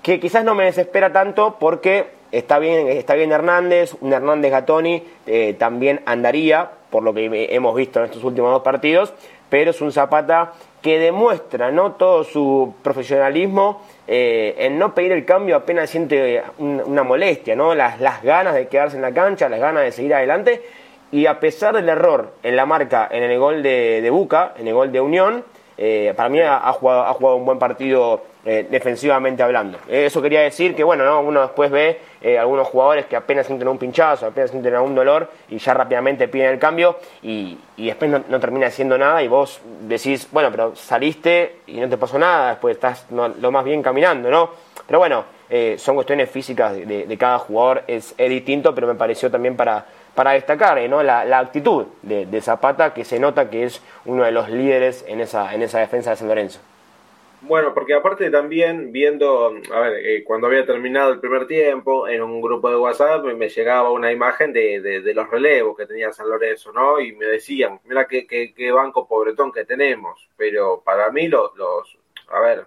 que quizás no me desespera tanto porque está bien, está bien Hernández, un Hernández Gatoni eh, también andaría, por lo que hemos visto en estos últimos dos partidos, pero es un Zapata que demuestra ¿no? todo su profesionalismo eh, en no pedir el cambio apenas siente una molestia, ¿no? Las, las ganas de quedarse en la cancha, las ganas de seguir adelante. Y a pesar del error en la marca, en el gol de, de Buca, en el gol de Unión, eh, para mí ha, jugado, ha jugado un buen partido eh, defensivamente hablando. Eso quería decir que, bueno, ¿no? uno después ve eh, algunos jugadores que apenas sienten un pinchazo, apenas sienten un dolor y ya rápidamente piden el cambio y, después no, termina haciendo nada y vos decís, bueno, pero saliste y no te pasó nada, después estás lo más bien caminando, ¿no? Pero bueno, son cuestiones físicas de, cada jugador, es, distinto, pero me pareció también para, para destacar ¿no? la, la actitud de, de, Zapata, que se nota que es uno de los líderes en esa, en esa defensa de San Lorenzo. Bueno, porque aparte también viendo, a ver, eh, cuando había terminado el primer tiempo, en un grupo de WhatsApp me, llegaba una imagen de, de, los relevos que tenía San Lorenzo, ¿no? Y me decían, mira qué, qué, banco pobretón que tenemos, pero para mí los, los a ver,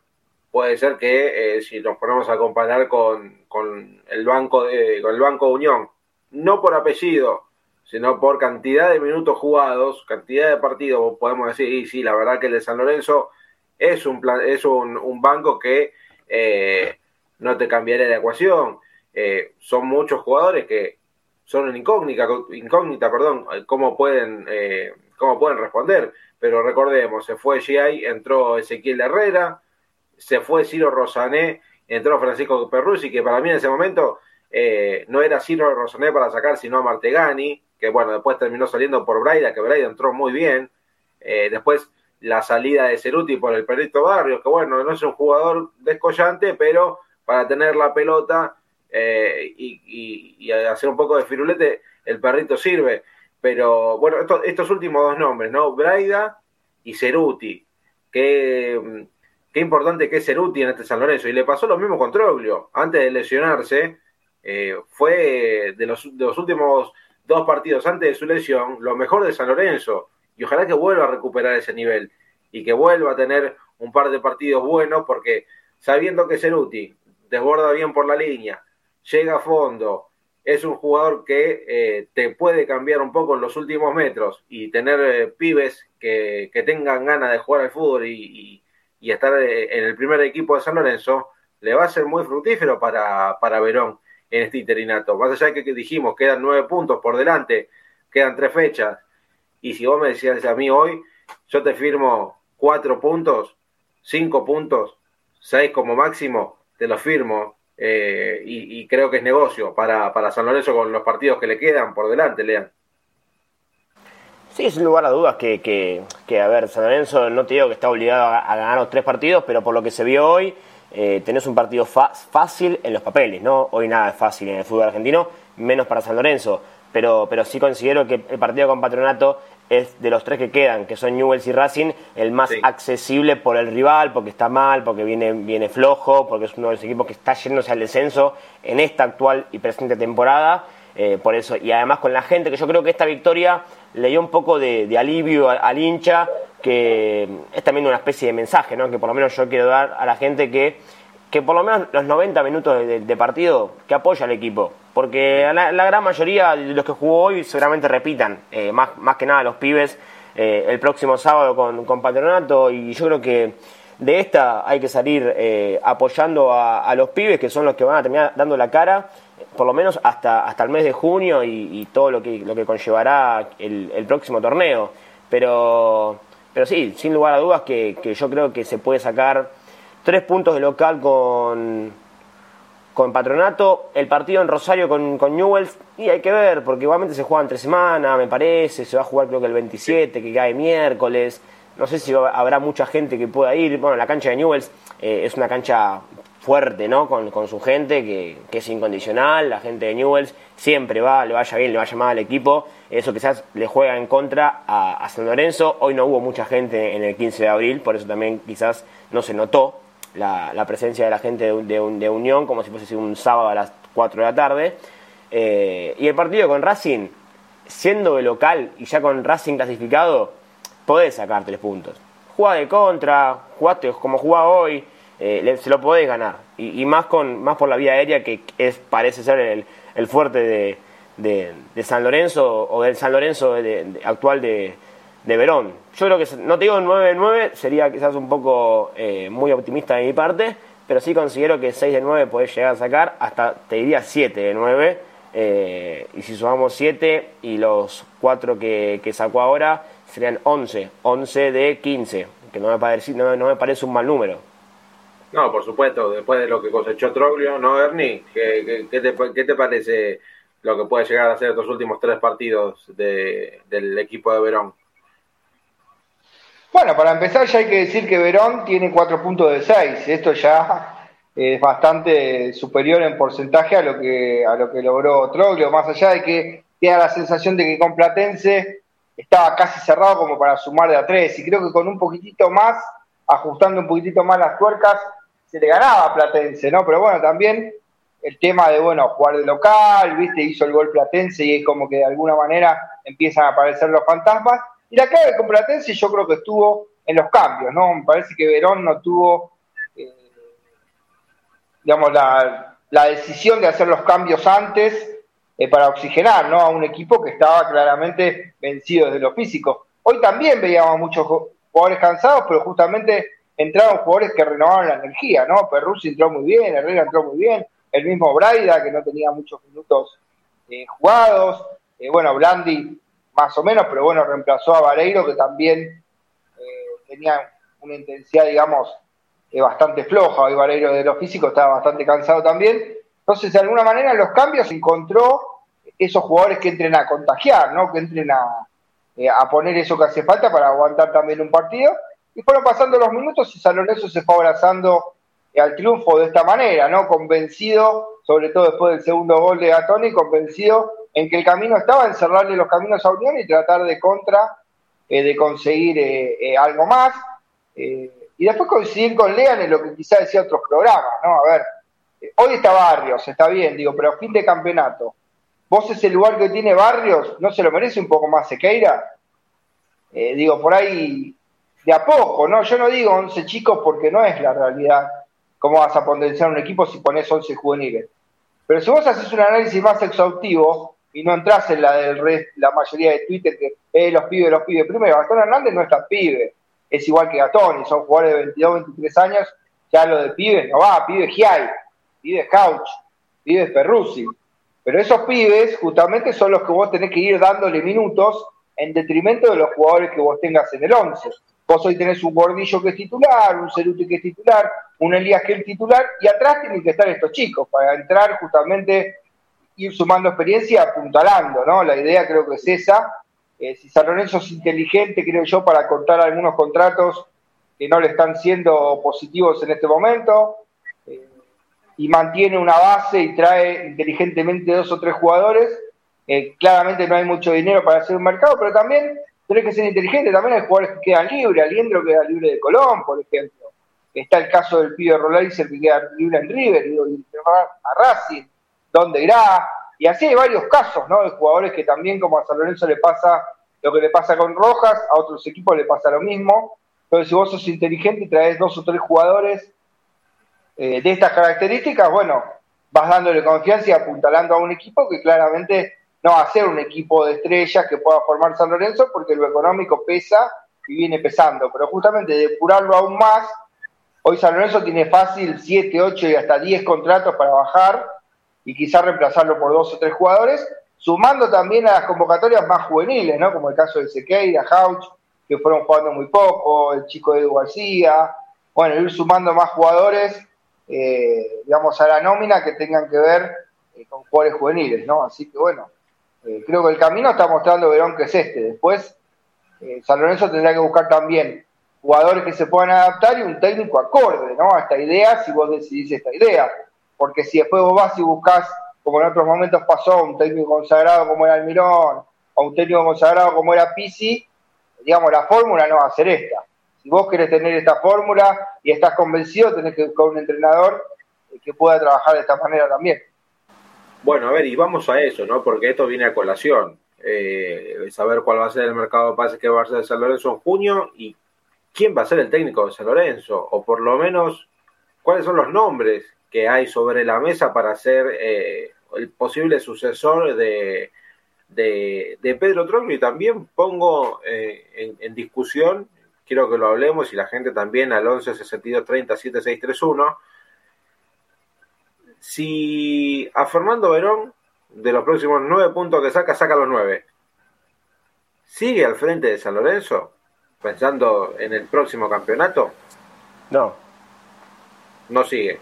puede ser que eh, si nos ponemos a comparar con, con el banco de, con el banco Unión, no por apellido, sino por cantidad de minutos jugados, cantidad de partidos, podemos decir, y sí, la verdad que el de San Lorenzo es un, plan, es un, banco que eh, no te cambiaría la ecuación. Eh, son muchos jugadores que son en incógnita, incógnita perdón, cómo pueden, eh, cómo pueden responder. Pero recordemos, se fue GI, entró Ezequiel Herrera, se fue Ciro Rosané, entró Francisco Perruzzi, que para mí en ese momento no era Ciro Rosané para sacar, sino a Martegani, que bueno, después terminó saliendo por Braida, que Braida entró muy bien. después la salida de Ceruti por el Perrito Barrios, que bueno, no es un jugador descollante, pero para tener la pelota eh, y, hacer un poco de firulete, el perrito sirve. Pero bueno, estos últimos dos nombres, ¿no? Braida y Ceruti. Qué, qué importante que es Ceruti en este San Lorenzo. Y le pasó lo mismo con Troglio. Antes de lesionarse, eh, fue de los, de los últimos dos partidos antes de su lesión, lo mejor de San Lorenzo y ojalá que vuelva a recuperar ese nivel y que vuelva a tener un par de partidos buenos porque sabiendo que Ceruti desborda bien por la línea, llega a fondo, es un jugador que eh, te puede cambiar un poco en los últimos metros y tener eh, pibes que, tengan ganas de jugar al fútbol y, estar eh, en el primer equipo de San Lorenzo, le va a ser muy fructífero para, para Verón en este interinato. Más allá de que dijimos, quedan nueve puntos por delante, quedan tres fechas, y si vos me decías a mí hoy, yo te firmo cuatro puntos, cinco puntos, seis como máximo, te lo firmo. Eh, y, creo que es negocio para, para San Lorenzo con los partidos que le quedan por delante, Lean. Sí, sin lugar a dudas que, que, a ver, San Lorenzo no te digo que está obligado a, ganar los tres partidos, pero por lo que se vio hoy, eh, tenés un partido fácil en los papeles, ¿no? Hoy nada es fácil en el fútbol argentino, menos para San Lorenzo, pero, pero sí considero que el partido con Patronato es de los tres que quedan, que son Newells y Racing, el más accesible por el rival, porque está mal, porque viene, viene flojo, porque es uno de los equipos que está yéndose al descenso en esta actual y presente temporada. Eh, por eso, y además con la gente, que yo creo que esta victoria le dio un poco de, alivio al, hincha, que es también una especie de mensaje, ¿no? que por lo menos yo quiero dar a la gente que, que por lo menos los 90 minutos de partido, que apoya al equipo porque la, gran mayoría de los que jugó hoy seguramente repitan, eh, más, más que nada los pibes, eh, el próximo sábado con, Patronato y yo creo que de esta hay que salir eh, apoyando a, los pibes que son los que van a terminar dando la cara, por lo menos hasta, hasta el mes de junio y, todo lo que, lo que conllevará el, próximo torneo. Pero, pero sí, sin lugar a dudas que yo creo que se puede sacar tres puntos de local con con Patronato, el partido en Rosario con, con Newells, y hay que ver, porque igualmente se juega entre semana, me parece, se va a jugar creo que el 27, que cae miércoles, no sé si habrá mucha gente que pueda ir, bueno, la cancha de Newells eh, es una cancha fuerte, ¿no? Con, su gente, que, es incondicional, la gente de Newells siempre va, le vaya bien, le vaya mal al equipo, eso quizás le juega en contra a, San Lorenzo, hoy no hubo mucha gente en el 15 de abril, por eso también quizás no se notó la, presencia de la gente de, Unión, como si fuese un sábado a las 4 de la tarde. Eh, y el partido con Racing, siendo de local y ya con Racing clasificado, podés sacar tres puntos. Jugá de contra, jugaste como jugá hoy, eh, se lo podés ganar. Y, más, con, más por la vía aérea, que es, parece ser el, fuerte de, San Lorenzo o del San Lorenzo actual de, de Verón. Yo creo que, no te digo 9 de 9, sería quizás un poco eh, muy optimista de mi parte, pero sí considero que 6 de 9 podés llegar a sacar, hasta te diría 7 de 9. Eh, y si sumamos 7 y los 4 que, sacó ahora, serían 11, 11 de 15, que no me, parece, no, me parece un mal número. No, por supuesto, después de lo que cosechó Troglio, ¿no, Ernie? ¿Qué, te, ¿Qué, te, parece lo que puede llegar a ser estos últimos tres partidos de, del equipo de Verón? Bueno, para empezar ya hay que decir que Verón tiene 4 puntos de 6. Esto ya es bastante superior en porcentaje a lo que, a lo que logró Troglio, más allá de que queda la sensación de que con Platense estaba casi cerrado como para sumar de a 3. Y creo que con un poquitito más, ajustando un poquitito más las tuercas, se le ganaba a Platense, ¿no? Pero bueno, también el tema de, bueno, jugar de local, viste, hizo el gol Platense y es como que de alguna manera empiezan a aparecer los fantasmas. Y la clave con Platense yo creo que estuvo en los cambios, ¿no? Me parece que Verón no tuvo, eh, digamos, la, decisión de hacer los cambios antes eh, para oxigenar, ¿no? A un equipo que estaba claramente vencido desde lo físico. Hoy también veíamos muchos jugadores cansados, pero justamente entraron jugadores que renovaron la energía, ¿no? Perruzzi entró muy bien, Herrera entró muy bien, el mismo Braida, que no tenía muchos minutos eh, jugados, bueno, Blandi más o menos, pero bueno, reemplazó a Vareiro, que también eh, tenía una intensidad, digamos, eh, bastante floja. Hoy Vareiro de lo físico estaba bastante cansado también. Entonces, de alguna manera, en los cambios encontró esos jugadores que entren a contagiar, ¿no? Que entren a, eh, a poner eso que hace falta para aguantar también un partido. Y fueron pasando los minutos y San Lorenzo se fue abrazando al triunfo de esta manera, ¿no? Convencido, sobre todo después del segundo gol de Gatoni, convencido en que el camino estaba en cerrarle los caminos a Unión y tratar de contra eh, de conseguir eh, eh, algo más. y después coincidir con Lean en lo que quizá decía otros programas, ¿no? A ver, hoy está Barrios, está bien, digo, pero fin de campeonato. ¿Vos ese lugar que tiene Barrios no se lo merece un poco más Sequeira? digo, por ahí de a poco, ¿no? Yo no digo 11 chicos porque no es la realidad. ¿Cómo vas a potenciar un equipo si pones 11 juveniles? Pero si vos haces un análisis más exhaustivo y no entras en la del la mayoría de Twitter que eh, los pibes, los pibes. Primero, Gastón Hernández no es tan pibe, es igual que Gatón, y son jugadores de 22, 23 años, ya lo de pibes no va, pibe Giai, pibe Couch, pibe Perruzzi. Pero esos pibes justamente son los que vos tenés que ir dándole minutos en detrimento de los jugadores que vos tengas en el 11. Vos hoy tenés un Gordillo que es titular, un Ceruti que es titular, un Elías que es titular, y atrás tienen que estar estos chicos para entrar justamente, ir sumando experiencia, apuntalando, ¿no? La idea creo que es esa. Eh, si San Lorenzo es inteligente, creo yo, para cortar algunos contratos que no le están siendo positivos en este momento, eh, y mantiene una base y trae inteligentemente dos o tres jugadores, eh, claramente no hay mucho dinero para hacer un mercado, pero también tenés que ser inteligente, también hay jugadores que quedan libres, Aliendro queda libre de Colón, por ejemplo. Está el caso del pibe Rolaiser que queda libre en River, y a Racing, donde irá, y así hay varios casos, ¿no? De jugadores que también, como a San Lorenzo le pasa lo que le pasa con Rojas, a otros equipos le pasa lo mismo. Entonces, si vos sos inteligente y traes dos o tres jugadores eh, de estas características, bueno, vas dándole confianza y apuntalando a un equipo que claramente no va a ser un equipo de estrellas que pueda formar San Lorenzo porque lo económico pesa y viene pesando. Pero justamente de depurarlo aún más, hoy San Lorenzo tiene fácil 7, 8 y hasta 10 contratos para bajar y quizás reemplazarlo por dos o tres jugadores, sumando también a las convocatorias más juveniles, ¿no? Como el caso de Sequeira, Hauch, que fueron jugando muy poco, el chico de García, bueno, ir sumando más jugadores, eh, digamos, a la nómina que tengan que ver eh, con jugadores juveniles, ¿no? Así que bueno, eh, creo que el camino está mostrando Verón que es este. Después, San Lorenzo tendrá que buscar también jugadores que se puedan adaptar y un técnico acorde, ¿no? A esta idea, si vos decidís esta idea porque si después vos vas y buscas, como en otros momentos pasó, un técnico consagrado como era Almirón, o un técnico consagrado como era Pisi, digamos, la fórmula no va a ser esta. Si vos querés tener esta fórmula y estás convencido, tenés que buscar un entrenador que pueda trabajar de esta manera también. Bueno, a ver, y vamos a eso, ¿no? Porque esto viene a colación. Eh, saber cuál va a ser el mercado de pases que va a de San Lorenzo en junio y quién va a ser el técnico de San Lorenzo, o por lo menos cuáles son los nombres que hay sobre la mesa para ser eh, el posible sucesor de, de, Pedro Troglio y también pongo eh, en, discusión, quiero que lo hablemos y la gente también al 11 62 30 7631, si a Fernando Verón de los próximos nueve puntos que saca, saca los nueve, ¿sigue al frente de San Lorenzo pensando en el próximo campeonato? No. No sigue.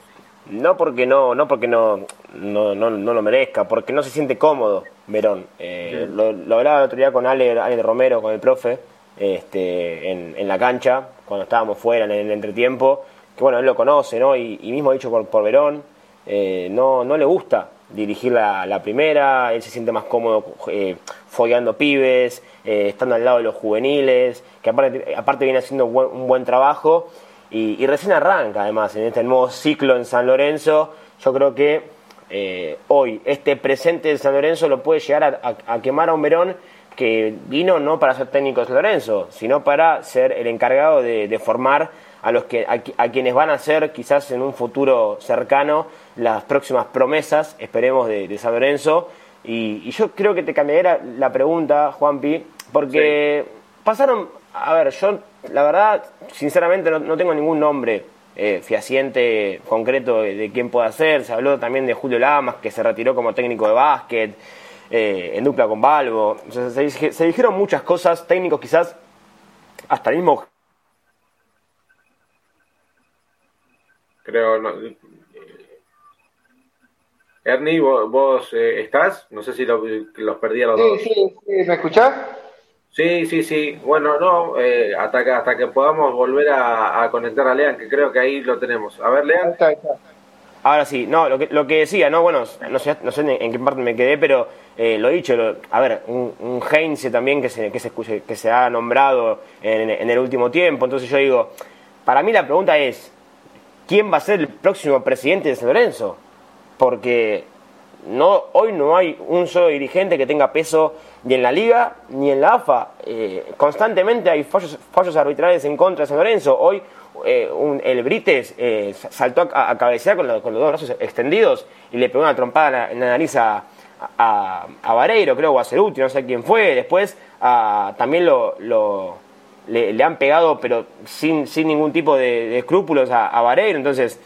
No porque no, no porque no, no, no, lo merezca, porque no se siente cómodo Verón. Eh, lo, hablaba el otro día con Ale, Ale Romero, con el profe, este, en, en, la cancha, cuando estábamos fuera en el entretiempo, que bueno, él lo conoce, ¿no? Y, mismo dicho por, por Verón, eh, no, no le gusta dirigir la, la, primera, él se siente más cómodo eh, fogueando pibes, eh, estando al lado de los juveniles, que aparte, aparte viene haciendo un buen trabajo y, recién arranca, además, en este nuevo ciclo en San Lorenzo. Yo creo que eh, hoy este presente de San Lorenzo lo puede llegar a, quemar a un Verón que vino no para ser técnico de San Lorenzo, sino para ser el encargado de, formar a los que a, quienes van a ser quizás en un futuro cercano las próximas promesas, esperemos, de, San Lorenzo. Y, yo creo que te cambiaría la, pregunta, Juanpi, porque pasaron, a ver, yo la verdad, sinceramente no, tengo ningún nombre eh, fehaciente concreto de, quién pueda ser. Se habló también de Julio Lamas, que se retiró como técnico de básquet, eh, en dupla con Balbo. se, dijeron muchas cosas, técnicos quizás hasta el mismo... Creo, no, Ernie, vos, eh, estás, no sé si los perdí a los dos. Sí, sí, ¿me escuchás? Sí, sí, sí. Bueno, no, eh, hasta, que, hasta que podamos volver a, conectar a Lean, que creo que ahí lo tenemos. A ver, Lean. Ahora sí, no, lo que, lo que decía, no, bueno, no sé, no sé en qué parte me quedé, pero eh, lo dicho, a ver, un, un Heinze también que se, que se, que se ha nombrado en, en, el último tiempo, entonces yo digo, para mí la pregunta es, ¿quién va a ser el próximo presidente de San Lorenzo? Porque no, hoy no hay un solo dirigente que tenga peso ni en la liga ni en la AFA. Eh, constantemente hay fallos, arbitrales en contra de San Lorenzo. Hoy eh, el Brites eh, saltó a, cabecear con, los dos brazos extendidos y le pegó una trompada en la, nariz a, a, Vareiro, creo, o a Ceruti, no sé quién fue. Después también lo, le, han pegado, pero sin, sin ningún tipo de, escrúpulos a, a Vareiro. Entonces,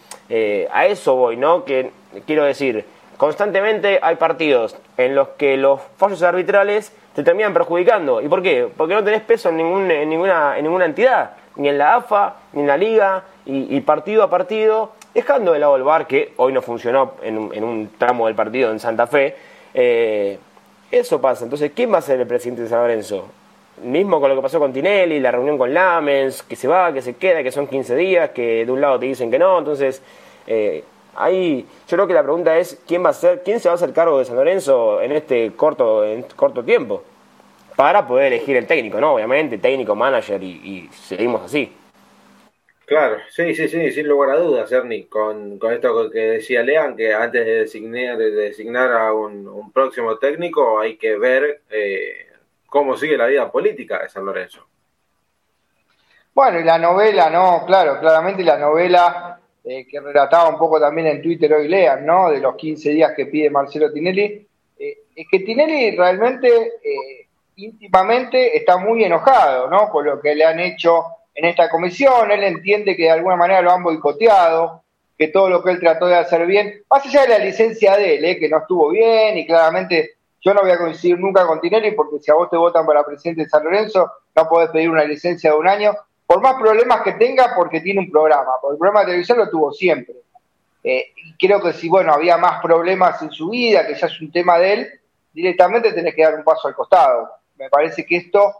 a eso voy, ¿no? Que quiero decir constantemente hay partidos en los que los fallos arbitrales te terminan perjudicando. ¿Y por qué? Porque no tenés peso en, ninguna, en ninguna entidad, ni en la AFA, ni en la liga, y, partido a partido, dejando de lado el VAR, que hoy no funcionó en un, tramo del partido en Santa Fe. Eh, eso pasa. Entonces, ¿quién va a ser el presidente de San Lorenzo? Mismo con lo que pasó con Tinelli, la reunión con Lamens, que se va, que se queda, que son 15 días, que de un lado te dicen que no. Entonces, eh, Ahí yo creo que la pregunta es quién va a ser, quién se va a hacer cargo de San Lorenzo en este corto, en corto tiempo para poder elegir el técnico, ¿no? Obviamente, técnico, manager y, seguimos así. Claro, sí, sí, sí, sin lugar a dudas, Ernie, con, con esto que decía Lean, que antes de designar, de designar a un, próximo técnico hay que ver eh, cómo sigue la vida política de San Lorenzo. Bueno, y la novela, no, claro, claramente la novela eh, que relataba un poco también en Twitter hoy lean, ¿no? De los 15 días que pide Marcelo Tinelli, eh, es que Tinelli realmente eh, íntimamente está muy enojado, ¿no? Por lo que le han hecho en esta comisión, él entiende que de alguna manera lo han boicoteado, que todo lo que él trató de hacer bien, más allá de la licencia de él, que no estuvo bien y claramente yo no voy a coincidir nunca con Tinelli porque si a vos te votan para presidente de San Lorenzo, no podés pedir una licencia de un año, por más problemas que tenga, porque tiene un programa, porque el programa de televisión lo tuvo siempre. Eh, y creo que si, bueno, había más problemas en su vida, que ya es un tema de él, directamente tenés que dar un paso al costado. Me parece que esto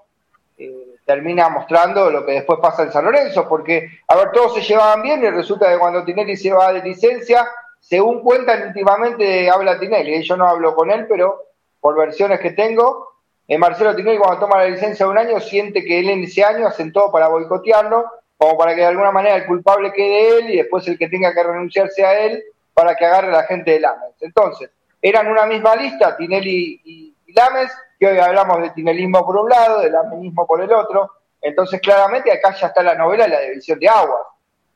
eh, termina mostrando lo que después pasa en San Lorenzo, porque, a ver, todos se llevaban bien y resulta que cuando Tinelli se va de licencia, según cuentan últimamente habla Tinelli, yo no hablo con él, pero por versiones que tengo, eh, Marcelo Tinelli cuando toma la licencia de un año siente que él en ese año hacen todo para boicotearlo, como para que de alguna manera el culpable quede él y después el que tenga que renunciarse a él para que agarre la gente de Lames. Entonces, eran una misma lista, Tinelli y, Lames, que hoy hablamos de tinelismo por un lado, del lamenismo por el otro. Entonces, claramente acá ya está la novela de la división de aguas.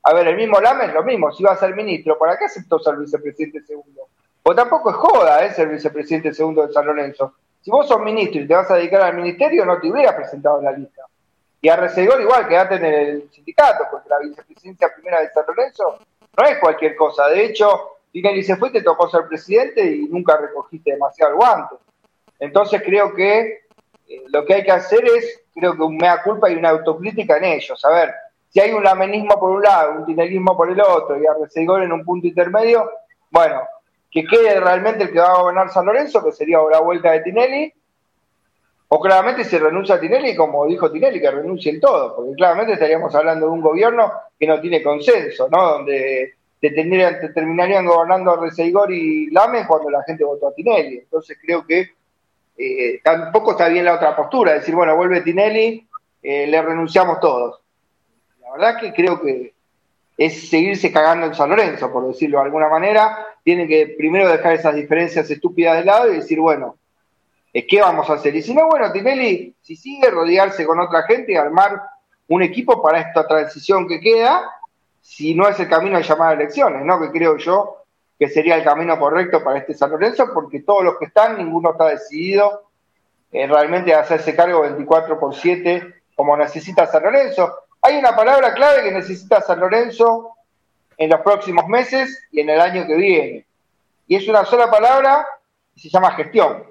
A ver, el mismo Lames, lo mismo, si va a ser ministro, ¿para qué aceptó ser vicepresidente segundo? O tampoco es joda, ¿eh? Ser vicepresidente segundo de San Lorenzo. Si vos sos ministro y te vas a dedicar al ministerio, no te hubieras presentado en la lista. Y a Resegor igual, quedate en el sindicato, porque la vicepresidencia primera de San Lorenzo no es cualquier cosa. De hecho, Tinelli se fue, te tocó ser presidente y nunca recogiste demasiado el guante. Entonces creo que eh, lo que hay que hacer es, creo que un mea culpa y una autocrítica en ellos. A ver, si hay un lamenismo por un lado, un tinelismo por el otro y a Resegor en un punto intermedio, bueno, que quede realmente el que va a gobernar San Lorenzo, que sería la vuelta de Tinelli, o claramente se renuncia a Tinelli, como dijo Tinelli, que renuncien todos, porque claramente estaríamos hablando de un gobierno que no tiene consenso, ¿no? Donde te, terminarían gobernando Reseigor y Lames cuando la gente votó a Tinelli. Entonces creo que eh, tampoco está bien la otra postura, decir, bueno, vuelve Tinelli, eh, le renunciamos todos. La verdad que creo que es seguirse cagando en San Lorenzo, por decirlo de alguna manera. Tienen que primero dejar esas diferencias estúpidas de lado y decir, bueno, eh, ¿qué vamos a hacer? Y si no, bueno, Tinelli, si sigue rodearse con otra gente y armar un equipo para esta transición que queda, si no es el camino de llamar a elecciones, ¿no? Que creo yo que sería el camino correcto para este San Lorenzo, porque todos los que están, ninguno está decidido eh, realmente a hacerse cargo 24 por 7 como necesita San Lorenzo. Hay una palabra clave que necesita San Lorenzo en los próximos meses y en el año que viene. Y es una sola palabra y se llama gestión.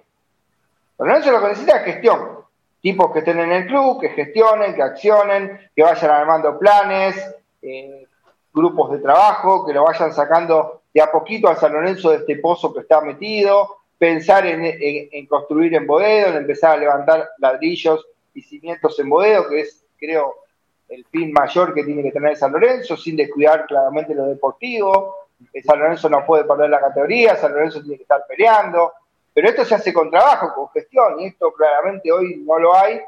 San Lorenzo lo que necesita es gestión. Tipos que estén en el club, que gestionen, que accionen, que vayan armando planes, eh, grupos de trabajo, que lo vayan sacando de a poquito a San Lorenzo de este pozo que está metido, pensar en, en construir en Bodedo, en empezar a levantar ladrillos y cimientos en Bodedo, que es, creo, el fin mayor que tiene que tener San Lorenzo, sin descuidar claramente lo deportivo. San Lorenzo no puede perder la categoría, San Lorenzo tiene que estar peleando. Pero esto se hace con trabajo, con gestión, y esto claramente hoy no lo hay.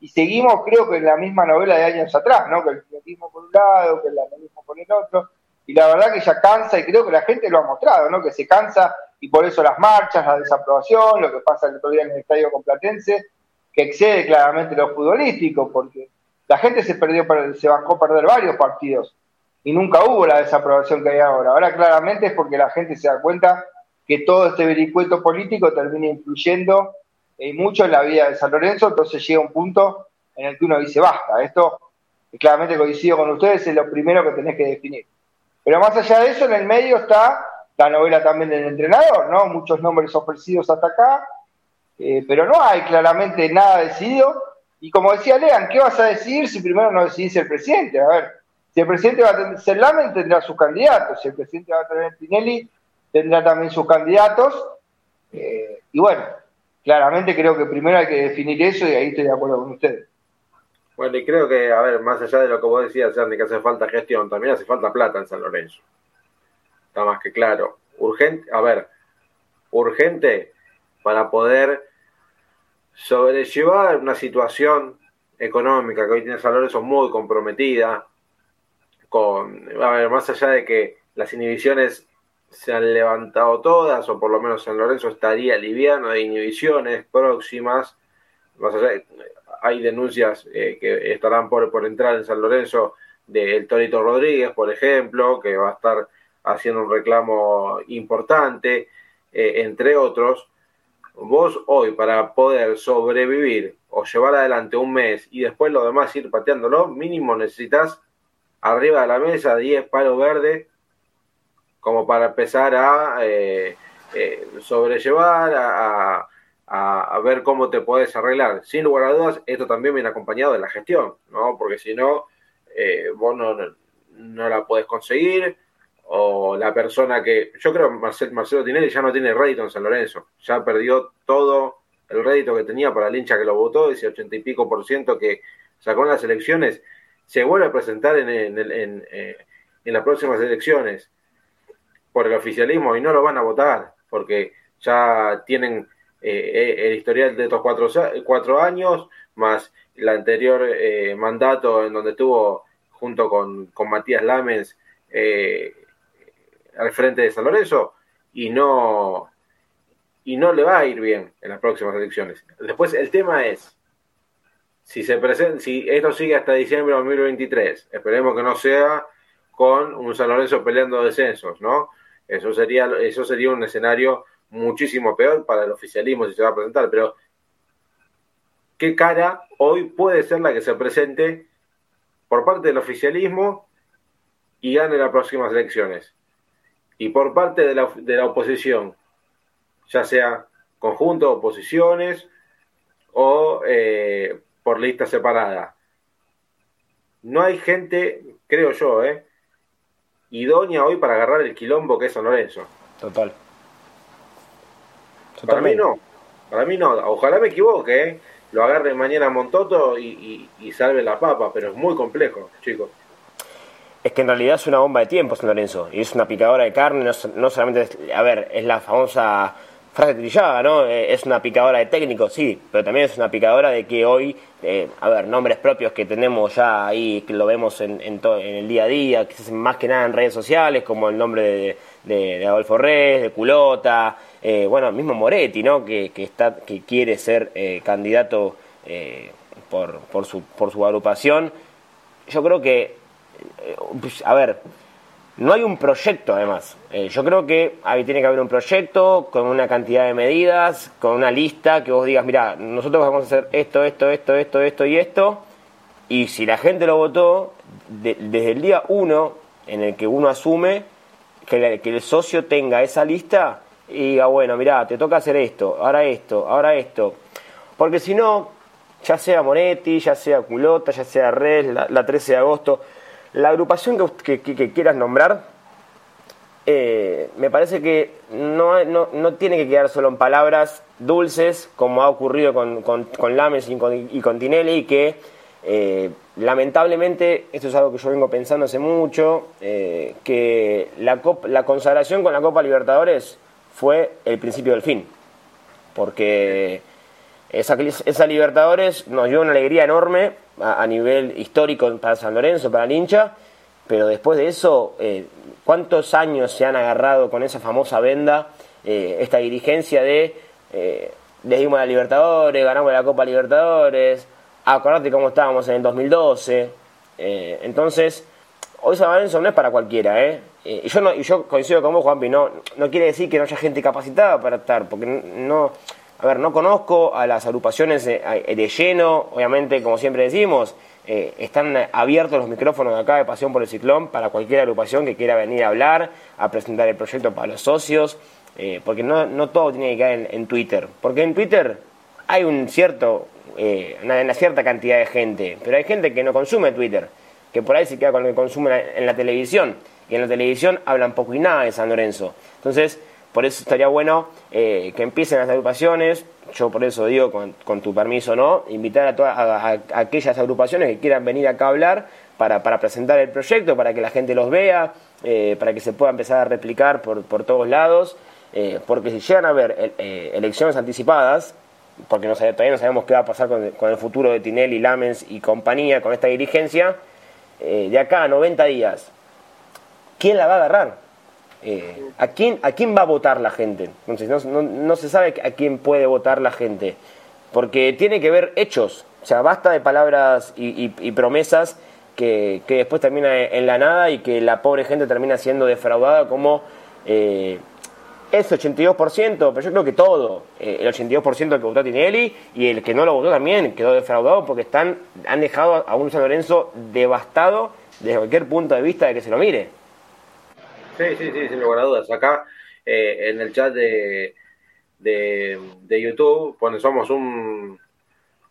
Y seguimos, creo que en la misma novela de años atrás, ¿no? Que el clientismo por un lado, que el analismo por el otro. y la verdad que ya cansa y creo que la gente lo ha mostrado, ¿no? Que se cansa y por eso las marchas, la desaprobación, lo que pasa el en el estadio complatense, que excede claramente lo futbolístico, porque la gente se perdió, se bancó perder varios partidos y nunca hubo la desaprobación que hay ahora. Ahora claramente es porque la gente se da cuenta que todo este vericueto político termina influyendo y mucho en la vida de San Lorenzo, entonces llega un punto en el que uno dice, basta, esto claramente coincido con ustedes, es lo primero que tenés que definir. Pero más allá de eso, en el medio está la novela también del entrenador, ¿no? Muchos nombres ofrecidos hasta acá, eh, pero no hay claramente nada decidido. Y como decía Lean, ¿qué vas a decidir si primero no decidís el presidente? A ver, si el presidente va a ser Lamen, tendrá sus candidatos. Si el presidente va a tener Tinelli, tendrá también sus candidatos. Eh, y bueno, claramente creo que primero hay que definir eso y ahí estoy de acuerdo con ustedes. Bueno, y creo que, a ver, más allá de lo que vos decías, Sandy, que hace falta gestión, también hace falta plata en San Lorenzo. Está más que claro. Urgente, a ver, urgente para poder sobrellevar una situación económica que hoy tiene San Lorenzo muy comprometida, con, a ver, más allá de que las inhibiciones se han levantado todas, o por lo menos San Lorenzo estaría liviano de inhibiciones próximas, más allá de, hay denuncias eh, que estarán por, por entrar en San Lorenzo del Torito Rodríguez, por ejemplo, que va a estar haciendo un reclamo importante, eh, entre otros. Vos hoy, para poder sobrevivir o llevar adelante un mes y después lo demás ir pateándolo, mínimo necesitas arriba de la mesa 10 palos verdes como para empezar a eh, sobrellevar, a a, ver cómo te puedes arreglar. Sin lugar a dudas, esto también viene acompañado de la gestión, ¿no? Porque si no, eh, vos no, no, la podés conseguir, o la persona que. Yo creo que Marcelo, Tinelli ya no tiene rédito en San Lorenzo, ya perdió todo el rédito que tenía para el hincha que lo votó, ese ochenta y pico por ciento que sacó en las elecciones, se vuelve a presentar en, en, en, eh, en las próximas elecciones por el oficialismo y no lo van a votar, porque ya tienen eh, eh, el historial de estos cuatro, cuatro años, más el anterior eh, mandato en donde estuvo junto con, con Matías Lamens al frente de San Lorenzo, y no, y no le va a ir bien en las próximas elecciones. Después el tema es, si, se presenta, si esto sigue hasta diciembre de 2023, esperemos que no sea con un San Lorenzo peleando descensos, ¿no? Eso sería, eso sería un escenario muchísimo peor para el oficialismo si se va a presentar, pero ¿qué cara hoy puede ser la que se presente por parte del oficialismo y gane las próximas elecciones? Y por parte de la, de la oposición, ya sea conjunto, oposiciones o eh, por lista separada. No hay gente, creo yo, eh, idónea hoy para agarrar el quilombo que es San Lorenzo. Total. Para mí no. Para mí no. Ojalá me equivoque, ¿eh? Lo agarre mañana Montoto y, y, salve la papa, pero es muy complejo, chicos. Es que en realidad es una bomba de tiempo, San Lorenzo. Y es una picadora de carne, no, solamente. a ver, es la famosa frase trillada, ¿no? Eh, es una picadora de técnicos, sí, pero también es una picadora de que hoy, eh, a ver, nombres propios que tenemos ya ahí, que lo vemos en, en, en el día a día, que más que nada en redes sociales, como el nombre de, de, de Adolfo Reyes, de Culota, eh, bueno, mismo Moretti, ¿no? Que, que, está, que quiere ser eh, candidato por, por, su, por su agrupación. Yo creo que, a ver, no hay un proyecto además. yo creo que ahí tiene que haber un proyecto con una cantidad de medidas, con una lista que vos digas, mira, nosotros vamos a hacer esto, esto, esto, esto, esto y esto. Y si la gente lo votó, desde el día uno en el que uno asume, que, el socio tenga esa lista y diga, bueno, mira, te toca hacer esto, ahora esto, ahora esto. Porque si no, ya sea Monetti, ya sea Culota, ya sea Res, la, 13 de agosto, la agrupación que, quieras nombrar, eh, me parece que no, no, no, tiene que quedar solo en palabras dulces, como ha ocurrido con, con, con Lames y con, y Tinelli, que eh, lamentablemente, esto es algo que yo vengo pensando hace mucho, eh, que la, la consagración con la Copa Libertadores fue el principio del fin. Porque esa, esa Libertadores nos dio una alegría enorme a, nivel histórico para San Lorenzo, para el hincha, pero después de eso, eh, ¿cuántos años se han agarrado con esa famosa venda eh, esta dirigencia de eh, les dimos la Libertadores, ganamos la Copa Libertadores, acordate cómo estábamos en el 2012, entonces hoy San Lorenzo no es para cualquiera, ¿eh? y yo, no, y yo coincido con vos, Juanpi, no, no quiere decir que no haya gente capacitada para estar, porque no, a ver, no conozco a las agrupaciones de lleno, obviamente, como siempre decimos, eh, están abiertos los micrófonos de acá de Pasión por el Ciclón para cualquier agrupación que quiera venir a hablar, a presentar el proyecto para los socios, eh, porque no, todo tiene que caer en, Twitter, porque en Twitter hay un cierto, eh, una, cierta cantidad de gente, pero hay gente que no consume Twitter, que por ahí se queda con lo que consume en la televisión, y en la televisión hablan poco y nada de San Lorenzo. Entonces, por eso estaría bueno que empiecen las agrupaciones, yo por eso digo, con, tu permiso, ¿no? Invitar a, todas aquellas agrupaciones que quieran venir acá a hablar para, presentar el proyecto, para que la gente los vea, eh, para que se pueda empezar a replicar por, todos lados, eh, porque si llegan a haber eh, elecciones anticipadas, porque no todavía no sabemos qué va a pasar con, con el futuro de Tinelli, Lamens y compañía, con esta dirigencia, de acá a 90 días, ¿quién la va a agarrar? Eh, ¿a, quién, ¿a quién va a votar la gente? Entonces, no, no, se sabe a quién puede votar la gente, porque tiene que ver hechos, o sea, basta de palabras y, promesas que, que, después termina en la nada y que la pobre gente termina siendo defraudada como eh, ese 82%, pero yo creo que todo, eh, el 82% que votó Tinelli y el que no lo votó también quedó defraudado porque están, han dejado a un San Lorenzo devastado desde cualquier punto de vista de que se lo mire. Sí, sí, sí, sin lugar a dudas. Acá eh, en el chat de, de, YouTube, pues somos un,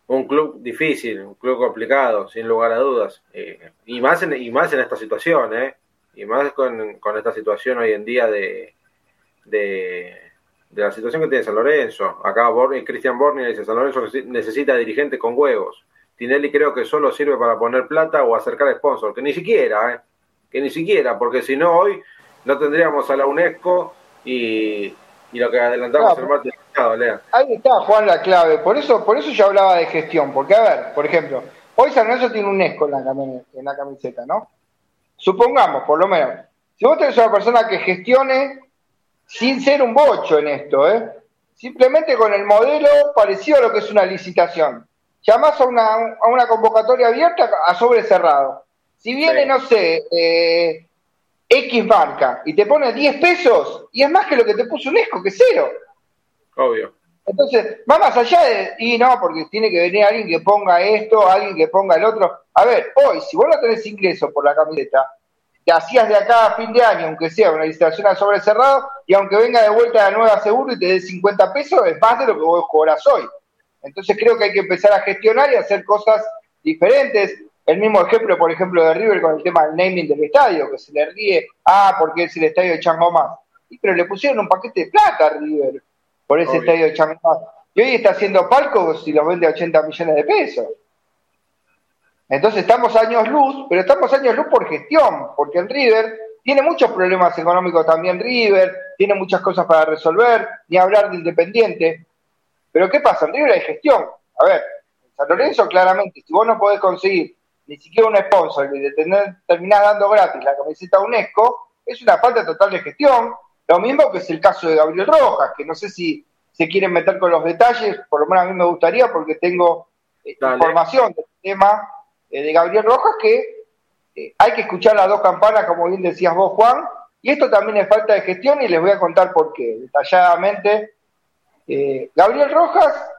un club difícil, un club complicado, sin lugar a dudas. Eh, y, más en, y más en esta situación, ¿eh? Y más con, con esta situación hoy en día de, de, la situación que tiene San Lorenzo. Acá Borni, Cristian Borni dice, San Lorenzo necesita dirigentes con huevos. Tinelli creo que solo sirve para poner plata o acercar sponsor, que ni siquiera, ¿eh? Que ni siquiera, porque si no hoy no tendríamos a la UNESCO y, lo que adelantamos el martes Lea. Ahí está, Juan, la clave. Por eso, por eso yo hablaba de gestión. Porque, a ver, por ejemplo, hoy San Lorenzo tiene UNESCO en la, en la camiseta, ¿no? Supongamos, por lo menos, si vos tenés una persona que gestione sin ser un bocho en esto, ¿eh? simplemente con el modelo parecido a lo que es una licitación. Llamás a una, a una convocatoria abierta a sobre cerrado. Si viene, no sé, eh, X marca y te pone 10 pesos y es más que lo que te puso UNESCO, que cero. Obvio. Entonces, va más allá de, y no, porque tiene que venir alguien que ponga esto, alguien que ponga el otro. A ver, hoy, si vos no tenés ingreso por la camiseta, te hacías de acá a fin de año, aunque sea una licitación a sobre cerrado, y aunque venga de vuelta la nueva seguro y te dé 50 pesos, es más de lo que vos cobras hoy. Entonces creo que hay que empezar a gestionar y hacer cosas diferentes. El mismo ejemplo, por ejemplo, de River con el tema del naming del estadio, que se le ríe, ah, porque es el estadio de Chango Más. pero le pusieron un paquete de plata a River por ese estadio de Chango Más. Y hoy está haciendo palcos y lo vende a 80 millones de pesos. Entonces estamos años luz, pero estamos años luz por gestión, porque en River tiene muchos problemas económicos también River, tiene muchas cosas para resolver, ni hablar de Independiente. Pero ¿qué pasa? En River hay gestión. A ver, en San Lorenzo claramente, si vos no podés conseguir ni siquiera un sponsor y de tener, terminar dando gratis la camiseta UNESCO, es una falta total de gestión. Lo mismo que es el caso de Gabriel Rojas, que no sé si se quieren meter con los detalles, por lo menos a mí me gustaría porque tengo eh, información del tema eh, de Gabriel Rojas que eh, hay que escuchar las dos campanas, como bien decías vos, Juan, y esto también es falta de gestión y les voy a contar por qué, detalladamente. Gabriel Rojas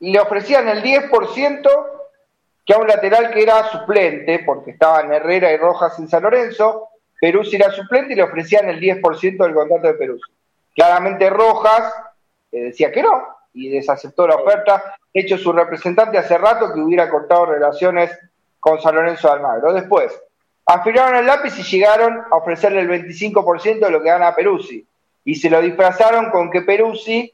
le ofrecían el 10% que a un lateral que era suplente, porque estaban Herrera y Rojas en San Lorenzo, Peruzzi era suplente y le ofrecían el 10% del contrato de Peruzzi. Claramente Rojas eh, decía que no y desaceptó la oferta. De hecho, su representante hace rato que hubiera cortado relaciones con San Lorenzo de Almagro. Después, afirmaron el lápiz y llegaron a ofrecerle el 25% de lo que gana Peruzzi. Y se lo disfrazaron con que Peruzzi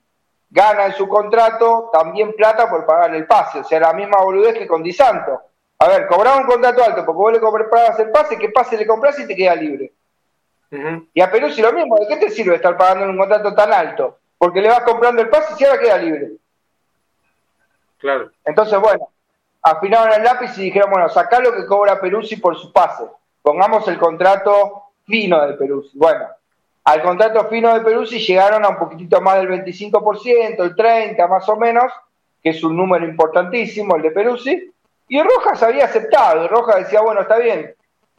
gana en su contrato también plata por pagar el pase. O sea, la misma boludez que con Di Santo. A ver, cobraba un contrato alto porque vos le comprabas el pase, ¿qué pase le compras y te queda libre? Y a Perú si lo mismo, ¿de qué te sirve estar pagando un contrato tan alto? Porque le vas comprando el pase y ahora queda libre. Claro. Entonces, bueno, afinaron el lápiz y dijeron, bueno, sacá lo que cobra Peruzzi por su pase. pongamos el contrato fino de Peruzzi. Bueno, al contrato fino de Peruzzi llegaron a un poquitito más del 25%, el 30% más o menos, que es un número importantísimo el de Peruzzi, y Rojas había aceptado, y Rojas decía, bueno, está bien,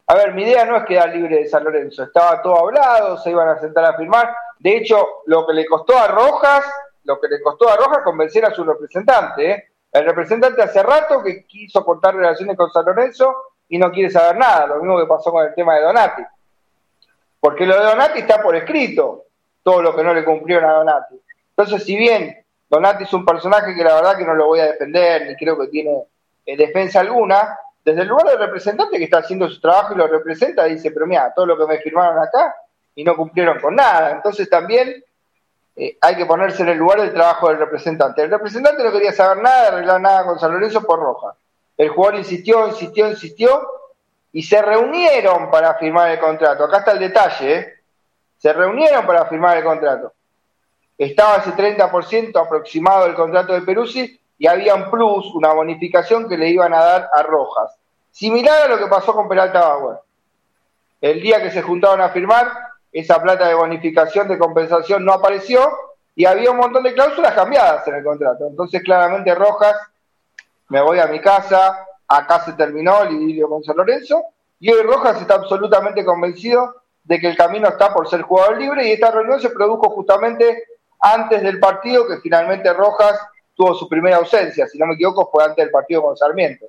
a ver, mi idea no es quedar libre de San Lorenzo, estaba todo hablado, se iban a sentar a firmar, de hecho, lo que le costó a Rojas, lo que le costó a Rojas convencer a su representante, ¿eh? el representante hace rato que quiso cortar relaciones con San Lorenzo y no quiere saber nada, lo mismo que pasó con el tema de Donati. Porque lo de Donati está por escrito, todo lo que no le cumplieron a Donati. Entonces, si bien Donati es un personaje que la verdad que no lo voy a defender, ni creo que tiene eh, defensa alguna, desde el lugar del representante que está haciendo su trabajo y lo representa, dice, pero mira, todo lo que me firmaron acá y no cumplieron con nada. Entonces también eh, hay que ponerse en el lugar del trabajo del representante. El representante no quería saber nada, arreglar nada con San Lorenzo por roja. El jugador insistió, insistió, insistió y se reunieron para firmar el contrato. Acá está el detalle, ¿eh? Se reunieron para firmar el contrato. Estaba ese 30% aproximado del contrato de Peruzzi y había un plus, una bonificación que le iban a dar a Rojas. Similar a lo que pasó con Peralta Bauer. El día que se juntaron a firmar, esa plata de bonificación, de compensación no apareció y había un montón de cláusulas cambiadas en el contrato. Entonces, claramente, Rojas, me voy a mi casa, acá se terminó el idilio con San Lorenzo, y hoy Rojas está absolutamente convencido de que el camino está por ser jugador libre y esta reunión se produjo justamente antes del partido que finalmente Rojas tuvo su primera ausencia, si no me equivoco fue antes del partido con Sarmiento.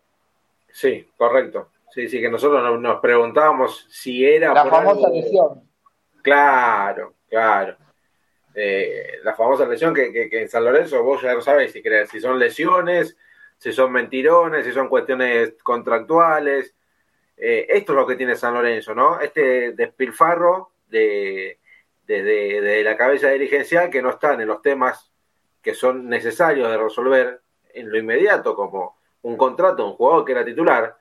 Sí, correcto. Sí, sí, que nosotros nos, preguntábamos si era... La famosa lesión. Claro, claro. Eh, la famosa lesión que, que, en San Lorenzo vos ya no sabés si, si son lesiones, si son mentirones, si son cuestiones contractuales. Eh, esto es lo que tiene San Lorenzo, ¿no? Este despilfarro de, desde de, la cabeza dirigencial que no están en los temas que son necesarios de resolver en lo inmediato, como un contrato, un jugador que era titular,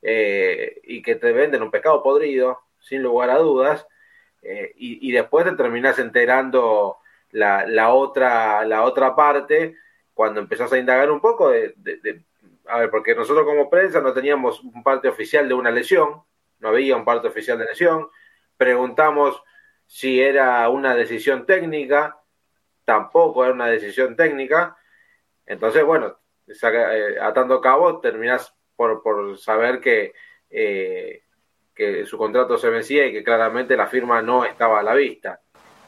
eh, y que te venden un pescado podrido, sin lugar a dudas, eh, y, después te terminás enterando la, la, otra, la otra parte cuando empezás a indagar un poco de, a ver, porque nosotros como prensa no teníamos un parte oficial de una lesión, no había un parte oficial de lesión, preguntamos si era una decisión técnica, tampoco era una decisión técnica. Entonces, bueno, eh, atando cabo, terminas por, por saber que, eh, que su contrato se vencía y que claramente la firma no estaba a la vista.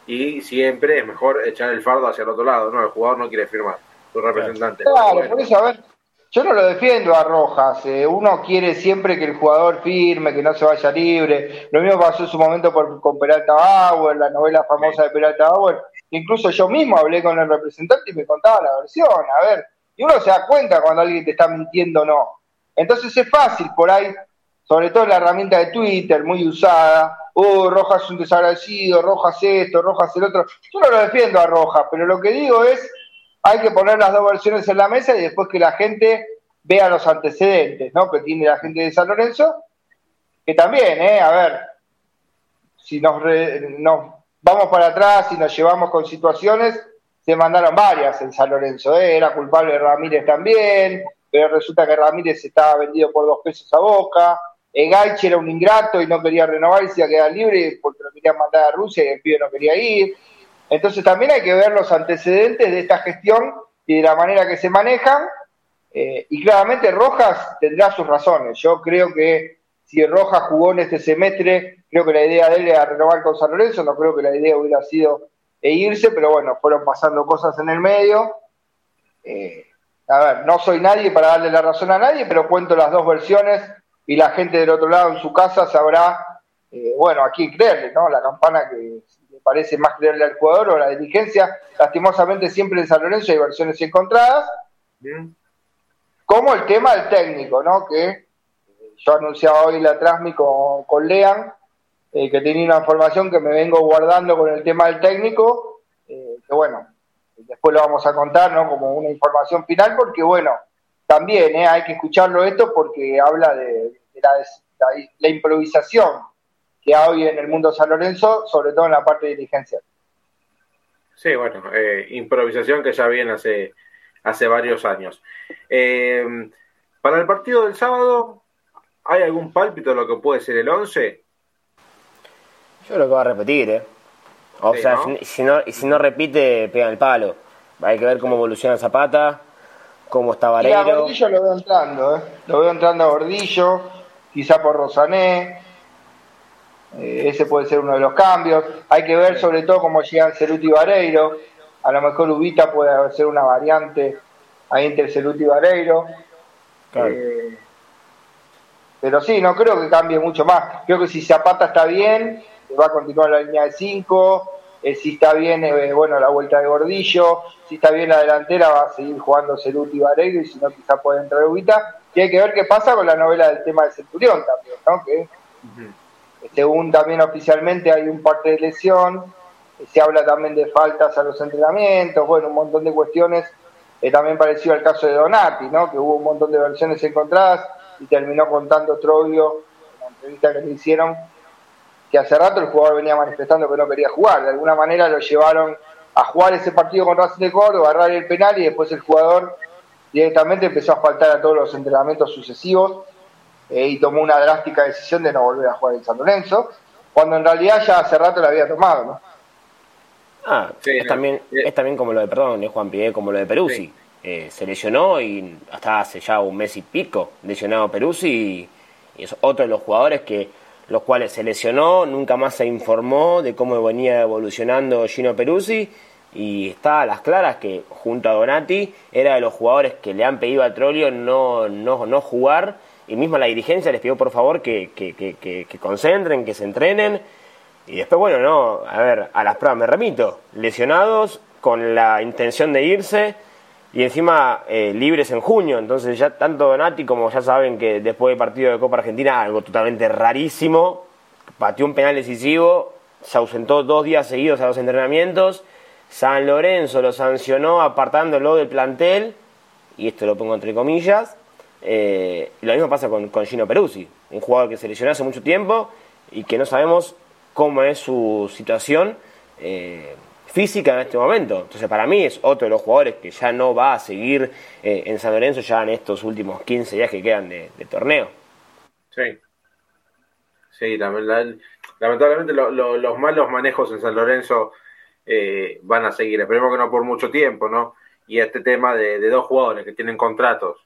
Y siempre es mejor echar el fardo hacia el otro lado, ¿no? El jugador no quiere firmar, representante. Claro, por eso, a ver, yo no lo defiendo a Rojas. Eh, uno quiere siempre que el jugador firme, que no se vaya libre. Lo mismo pasó en su momento por, con Peralta Bauer, la novela famosa de Peralta Bauer. Incluso yo mismo hablé con el representante y me contaba la versión. A ver, y uno se da cuenta cuando alguien te está mintiendo o no. Entonces es fácil por ahí, sobre todo la herramienta de Twitter, muy usada. Oh, Rojas es un desagradecido, Rojas esto, Rojas el otro. Yo no lo defiendo a Rojas, pero lo que digo es hay que poner las dos versiones en la mesa y después que la gente vea los antecedentes, ¿no? Que tiene la gente de San Lorenzo, que también, ¿eh? A ver, si nos, vamos para atrás y nos llevamos con situaciones, se mandaron varias en San Lorenzo, ¿eh? Era culpable Ramírez también, pero resulta que Ramírez estaba vendido por dos pesos a Boca, Gaichi era un ingrato y no quería renovar y se iba a quedar libre porque lo querían mandar a Rusia y el pibe no quería ir. Entonces también hay que ver los antecedentes de esta gestión y de la manera que se manejan. Eh, y claramente Rojas tendrá sus razones. Yo creo que si Rojas jugó en este semestre, creo que la idea de él era renovar con San Lorenzo, no creo que la idea hubiera sido e irse, pero bueno, fueron pasando cosas en el medio. Eh, a ver, no soy nadie para darle la razón a nadie, pero cuento las dos versiones y la gente del otro lado en su casa sabrá, eh, bueno, a quién creerle, ¿no? La campana que parece más creerle al jugador o a la dirigencia. Lastimosamente siempre en San Lorenzo hay versiones encontradas. Como el tema del técnico, ¿no? Que eh, yo anunciaba hoy la Trasmi con, con Lean, eh, que tenía una información que me vengo guardando con el tema del técnico, eh, que bueno, después lo vamos a contar, ¿no? Como una información final, porque bueno, también hay que escucharlo esto porque habla de, la improvisación que hoy en el mundo San Lorenzo, sobre todo en la parte de dirigencia. Sí, bueno, eh, improvisación que ya viene hace, hace varios años. Eh, para el partido del sábado, ¿hay algún pálpito de lo que puede ser el 11? Yo creo que va a repetir, ¿eh? O sea, Si, no, si no repite, pega el palo. Hay que ver cómo evoluciona Zapata, cómo está Vareiro. a Gordillo lo veo entrando, ¿eh? Lo veo entrando a Gordillo, quizá por Rosané. Eh, ese puede ser uno de los cambios. Hay que ver sobre todo cómo llegan Ceruti y Vareiro. A lo mejor Ubita puede ser una variante ahí entre Ceruti y Vareiro. Eh, pero sí, no creo que cambie mucho más. Creo que si Zapata está bien, va a continuar la línea de 5. Eh, si está bien, eh, bueno, la vuelta de Gordillo. Si está bien la delantera, va a seguir jugando Ceruti y Vareiro. Y si no, quizá puede entrar Ubita. Y hay que ver qué pasa con la novela del tema de Centurión también, ¿no? Que según también oficialmente hay un parte de lesión. Se habla también de faltas a los entrenamientos. Bueno, un montón de cuestiones. Eh, también parecido al caso de Donati, ¿no? Que hubo un montón de versiones encontradas y terminó contando Troglio en la entrevista que le hicieron que hace rato el jugador venía manifestando que no quería jugar. De alguna manera lo llevaron a jugar ese partido con Racing de Córdoba, agarrar el penal y después el jugador directamente empezó a faltar a todos los entrenamientos sucesivos eh, y tomó una drástica decisión de no volver a jugar en San Lorenzo, cuando en realidad ya hace rato lo había tomado, ¿no? Ah, es, también, es también como lo de, perdón, es Juan Pigué, como lo de Peruzzi. Eh, se lesionó y hasta hace ya un mes y pico lesionado Peruzzi y es otro de los jugadores que los cuales se lesionó, nunca más se informó de cómo venía evolucionando Gino Peruzzi y está a las claras que junto a Donati era de los jugadores que le han pedido a Trolio no, no, no jugar y mismo la dirigencia les pidió por favor que, que, concentren, que se entrenen y después bueno, no, a ver, a las pruebas me remito, lesionados con la intención de irse y encima eh, libres en junio. Entonces ya tanto Donati como ya saben que después del partido de Copa Argentina, algo totalmente rarísimo, pateó un penal decisivo, se ausentó dos días seguidos a los entrenamientos, San Lorenzo lo sancionó apartándolo del plantel, y esto lo pongo entre comillas, eh, lo mismo pasa con, Gino Peruzzi, un jugador que se lesionó hace mucho tiempo y que no sabemos cómo es su situación. Eh, física en este momento. Entonces, para mí es otro de los jugadores que ya no va a seguir eh, en San Lorenzo ya en estos últimos 15 días que quedan de, torneo. Sí. Sí, lamentablemente los malos manejos en San Lorenzo van a seguir. Esperemos que no por mucho tiempo, ¿no? Y este tema de, dos jugadores que tienen contratos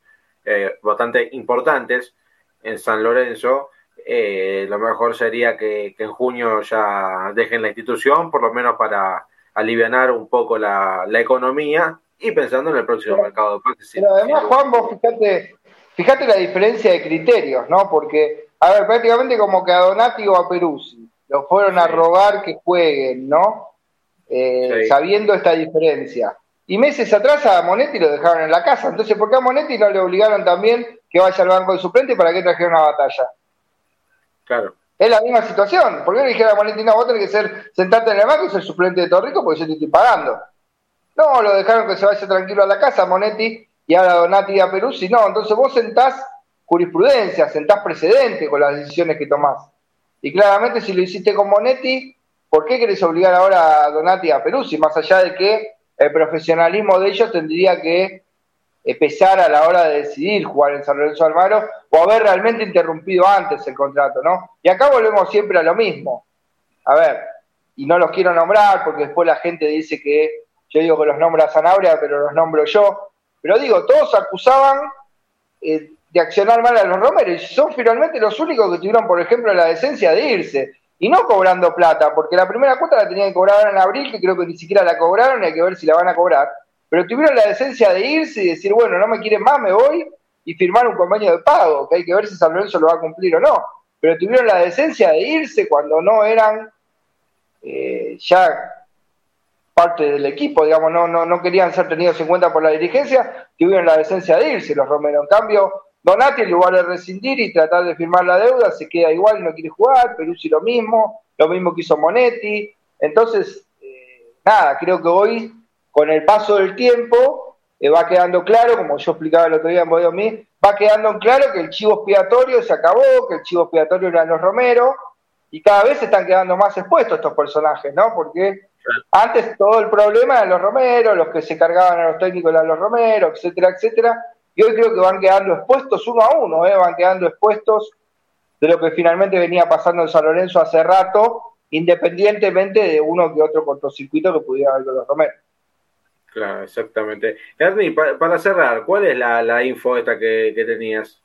eh, bastante importantes en San Lorenzo, lo mejor sería que, en junio ya dejen la institución, por lo menos para aliviar un poco la, economía y pensando en el próximo mercado de Pero además, Juan, vos fíjate, fíjate la diferencia de criterios, ¿no? Porque, a ver, prácticamente como que a Donati o a Peruzzi lo fueron a rogar que jueguen, ¿no? Eh, sabiendo esta diferencia. Y meses atrás a Monetti lo dejaron en la casa. Entonces, ¿por qué a Monetti no le obligaron también que vaya al banco de suplente para que trajeron una batalla? Claro. Es la misma situación. ¿Por qué le dijeron a Valentina, vos tenés que ser, sentarte en el banco y ser suplente de Torrico porque yo te estoy pagando? No, lo dejaron que se vaya tranquilo a la casa, Monetti, y ahora Donati a Peruzzi. No, entonces vos sentás jurisprudencia, sentás precedente con las decisiones que tomás. Y claramente si lo hiciste con Monetti, ¿por qué querés obligar ahora a Donati a Peruzzi? Más allá de que el profesionalismo de ellos tendría que pesar a la hora de decidir jugar en San Lorenzo Almagro o haber realmente interrumpido antes el contrato, ¿no? Y acá volvemos siempre a lo mismo. A ver, y no los quiero nombrar porque después la gente dice que yo digo que los nombra Sanabria, pero los nombro yo. Pero digo, todos acusaban eh, de accionar mal a los Romeros y son finalmente los únicos que tuvieron, por ejemplo, la decencia de irse. Y no cobrando plata, porque la primera cuota la tenían que cobrar en abril, que creo que ni siquiera la cobraron y hay que ver si la van a cobrar pero tuvieron la decencia de irse y decir, bueno, no me quieren más, me voy, y firmar un convenio de pago, que hay que ver si San Lorenzo lo va a cumplir o no. Pero tuvieron la decencia de irse cuando no eran eh, ya parte del equipo, digamos, no, no, no querían ser tenidos en cuenta por la dirigencia, tuvieron la decencia de irse los Romero. En cambio, Donati, en lugar de rescindir y tratar de firmar la deuda, se queda igual no quiere jugar, Peruzzi lo mismo, lo mismo que hizo Monetti. Entonces, eh, nada, creo que hoy con el paso del tiempo eh, va quedando claro, como yo explicaba el otro día en mí, va quedando claro que el chivo expiatorio se acabó, que el chivo expiatorio eran los Romero, y cada vez se están quedando más expuestos estos personajes, ¿no? Porque antes todo el problema eran los Romero, los que se cargaban a los técnicos eran los Romero, etcétera, etcétera, y hoy creo que van quedando expuestos uno a uno, ¿eh? van quedando expuestos de lo que finalmente venía pasando en San Lorenzo hace rato, independientemente de uno que otro cortocircuito que pudiera haber los Romero. Claro, exactamente. Ernie, para, cerrar, ¿cuál es la, info esta que, tenías?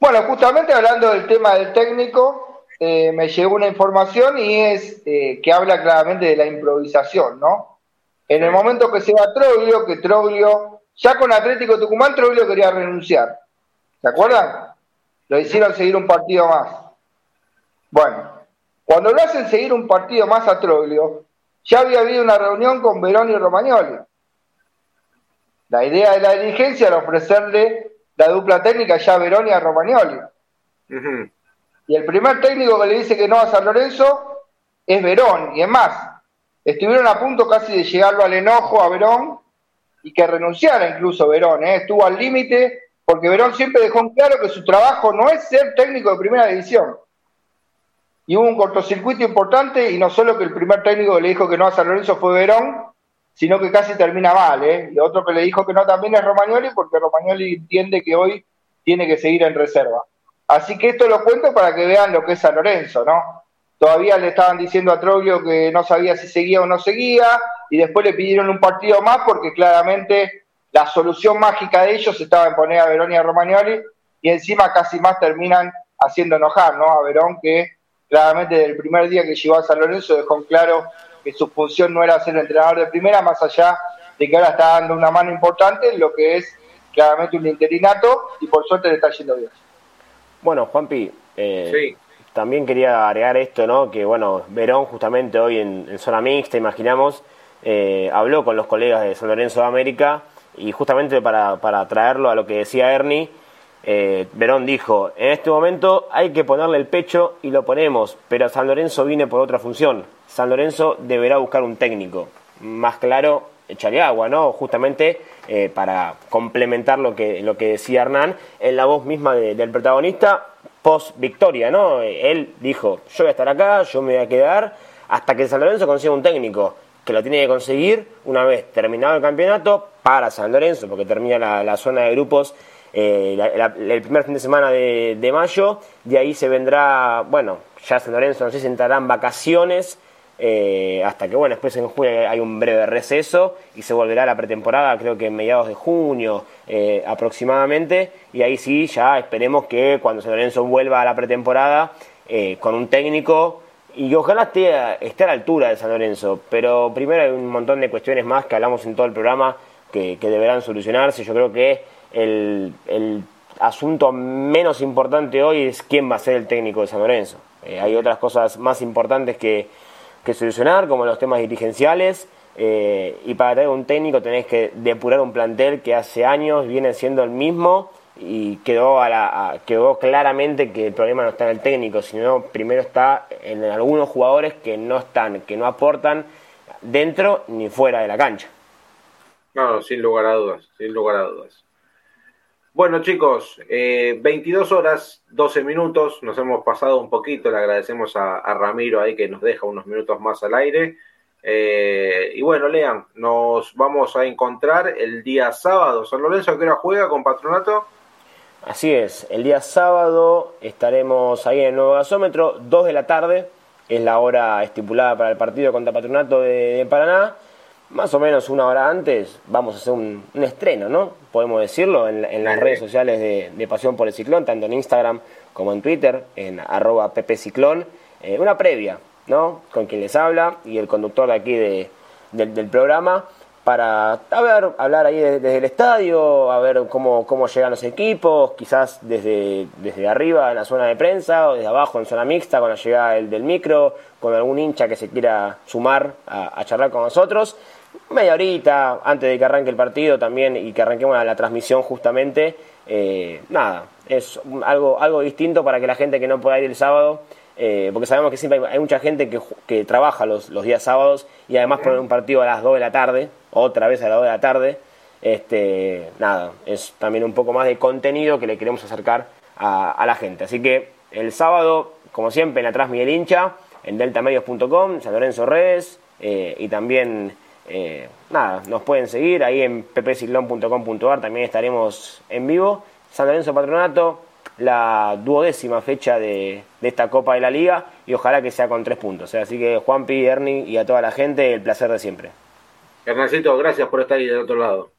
Bueno, justamente hablando del tema del técnico, eh, me llegó una información y es eh, que habla claramente de la improvisación, ¿no? En el momento que se va Troglio, que Troglio, ya con Atlético Tucumán, Troglio quería renunciar. ¿Se acuerdan? Lo hicieron seguir un partido más. Bueno, cuando lo hacen seguir un partido más a Troglio, ya había habido una reunión con Verón y Romagnoli. La idea de la dirigencia era ofrecerle la dupla técnica ya a Verón y a Romagnoli. Y el primer técnico que le dice que no a San Lorenzo es Verón. Y es más, estuvieron a punto casi de llegarlo al enojo a Verón y que renunciara incluso Verón. ¿eh? Estuvo al límite porque Verón siempre dejó en claro que su trabajo no es ser técnico de primera división y hubo un cortocircuito importante y no solo que el primer técnico que le dijo que no a San Lorenzo fue Verón, sino que casi termina mal, ¿eh? Y otro que le dijo que no también es Romagnoli porque Romagnoli entiende que hoy tiene que seguir en reserva. Así que esto lo cuento para que vean lo que es San Lorenzo, ¿no? Todavía le estaban diciendo a Troglio que no sabía si seguía o no seguía, y después le pidieron un partido más porque claramente la solución mágica de ellos estaba en poner a Verón y a Romagnoli, y encima casi más terminan haciendo enojar, ¿no? A Verón que claramente desde el primer día que llegó a San Lorenzo dejó en claro que su función no era ser entrenador de primera, más allá de que ahora está dando una mano importante en lo que es claramente un interinato y por suerte le está yendo bien. Bueno, Juanpi, eh, también quería agregar esto, ¿no? Que bueno, Verón justamente hoy en, zona mixta, imaginamos, eh, habló con los colegas de San Lorenzo de América y justamente para, para traerlo a lo que decía Ernie, eh, Verón dijo, en este momento hay que ponerle el pecho y lo ponemos, pero San Lorenzo viene por otra función. San Lorenzo deberá buscar un técnico. Más claro, echarle agua, ¿no? Justamente eh, para complementar lo que, lo que decía Hernán en la voz misma del protagonista post victoria, ¿no? Él dijo, yo voy a estar acá, yo me voy a quedar hasta que San Lorenzo consiga un técnico que lo tiene que conseguir una vez terminado el campeonato para San Lorenzo, porque termina la zona de grupos eh, el primer fin de semana de, mayo, de ahí se vendrá, bueno, ya San Lorenzo no sé si entrarán vacaciones, eh, hasta que, bueno, después en julio hay un breve receso y se volverá a la pretemporada, creo que en mediados de junio eh, aproximadamente, y ahí sí, ya esperemos que cuando San Lorenzo vuelva a la pretemporada con un técnico y ojalá esté, a la altura de San Lorenzo, pero primero hay un montón de cuestiones más que hablamos en todo el programa que, deberán solucionarse. Yo creo que el, asunto menos importante hoy es quién va a ser el técnico de San Lorenzo. Eh, hay otras cosas más importantes que, solucionar, como los temas dirigenciales, eh, y para tener un técnico tenés que depurar un plantel que hace años viene siendo el mismo y quedó, a la, quedó claramente que el problema no está en el técnico, sino primero está en algunos jugadores que no están, que no aportan dentro ni fuera de la cancha. No, sin lugar a dudas, sin lugar a dudas. Bueno, chicos, 22 eh, horas, 12 minutos, nos hemos pasado un poquito, le agradecemos a, Ramiro ahí que nos deja unos minutos más al aire. Eh, y bueno, lean, nos vamos a encontrar el día sábado. San Lorenzo, ¿a qué hora juega con Patronato? Así es, el día sábado estaremos ahí en el nuevo gasómetro, 2 de la tarde, es la hora estipulada para el partido contra Patronato de Paraná más o menos una hora antes vamos a hacer un, estreno, ¿no? Podemos decirlo en, las redes sociales de, Pasión por el Ciclón, tanto en Instagram como en Twitter, en arroba ppciclón, eh, una previa, ¿no? Con quien les habla y el conductor de aquí del, programa para ver, hablar ahí desde, el estadio, a ver cómo, cómo llegan los equipos, quizás desde, desde arriba en la zona de prensa o desde abajo en zona mixta con la llegada del, del micro, con algún hincha que se quiera sumar a charlar con nosotros media horita antes de que arranque el partido también y que arranquemos la, transmisión justamente. Eh, nada, es algo, algo distinto para que la gente que no pueda ir el sábado, eh, porque sabemos que siempre hay, mucha gente que, que trabaja los, los, días sábados y además poner un partido a las 2 de la tarde, otra vez a las 2 de la tarde. Este, nada, es también un poco más de contenido que le queremos acercar a, la gente. Así que el sábado, como siempre, en atrás Miguel Hincha, en deltamedios.com, San Lorenzo Redes eh, y también eh, nada, nos pueden seguir ahí en ppciclón.com.ar, también estaremos en vivo. San Lorenzo Patronato, la duodécima fecha de, esta Copa de la Liga y ojalá que sea con tres puntos. Así que Juanpi, Ernie y a toda la gente, el placer de siempre. Hernancito, gracias por estar ahí del otro lado.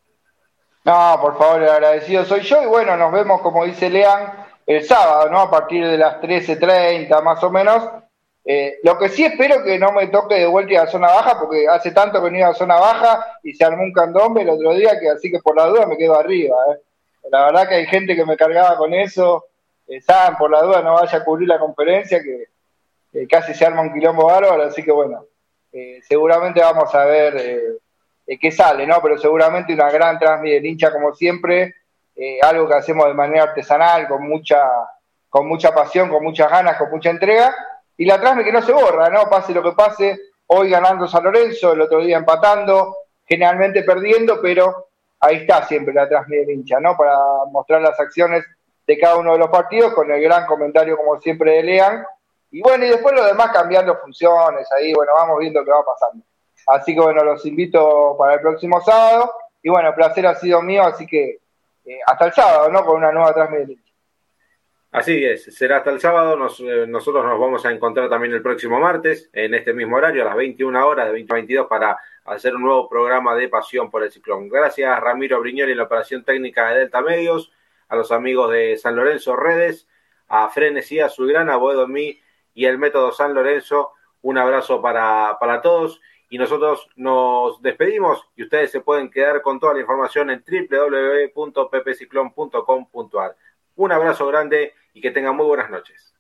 No, por favor, el agradecido soy yo y bueno, nos vemos como dice Lean el sábado, ¿no? A partir de las 13.30 más o menos. Eh, lo que sí espero que no me toque de vuelta a la zona baja, porque hace tanto que no iba a zona baja y se armó un candombe el otro día, que así que por la duda me quedo arriba. ¿eh? La verdad que hay gente que me cargaba con eso. Eh, saben, por la duda no vaya a cubrir la conferencia, que casi se arma un quilombo bárbaro, así que bueno, seguramente vamos a ver qué sale, ¿no? Pero seguramente una gran transmisión hincha como siempre eh, algo que hacemos de manera artesanal, con mucha, con mucha pasión, con muchas ganas, con mucha entrega, y la transme que no se borra, ¿no? Pase lo que pase, hoy ganando San Lorenzo, el otro día empatando, generalmente perdiendo, pero ahí está siempre la transme del hincha, ¿no? Para mostrar las acciones de cada uno de los partidos, con el gran comentario, como siempre, de Lean. Y bueno, y después lo demás cambiando funciones, ahí, bueno, vamos viendo qué va pasando. Así que bueno, los invito para el próximo sábado. Y bueno, placer ha sido mío, así que eh, hasta el sábado, ¿no? Con una nueva transmisión. Así es, será hasta el sábado. Eh, nosotros nos vamos a encontrar también el próximo martes, en este mismo horario, a las 21 horas de 2022, para hacer un nuevo programa de Pasión por el Ciclón. Gracias, Ramiro Briñoli, en la operación técnica de Delta Medios, a los amigos de San Lorenzo Redes, a Frenesí, a Azulgrana, a Boedo Mí y el Método San Lorenzo. Un abrazo para, para todos y nosotros nos despedimos y ustedes se pueden quedar con toda la información en www.ppciclón.com.ar. Un abrazo grande y que tengan muy buenas noches.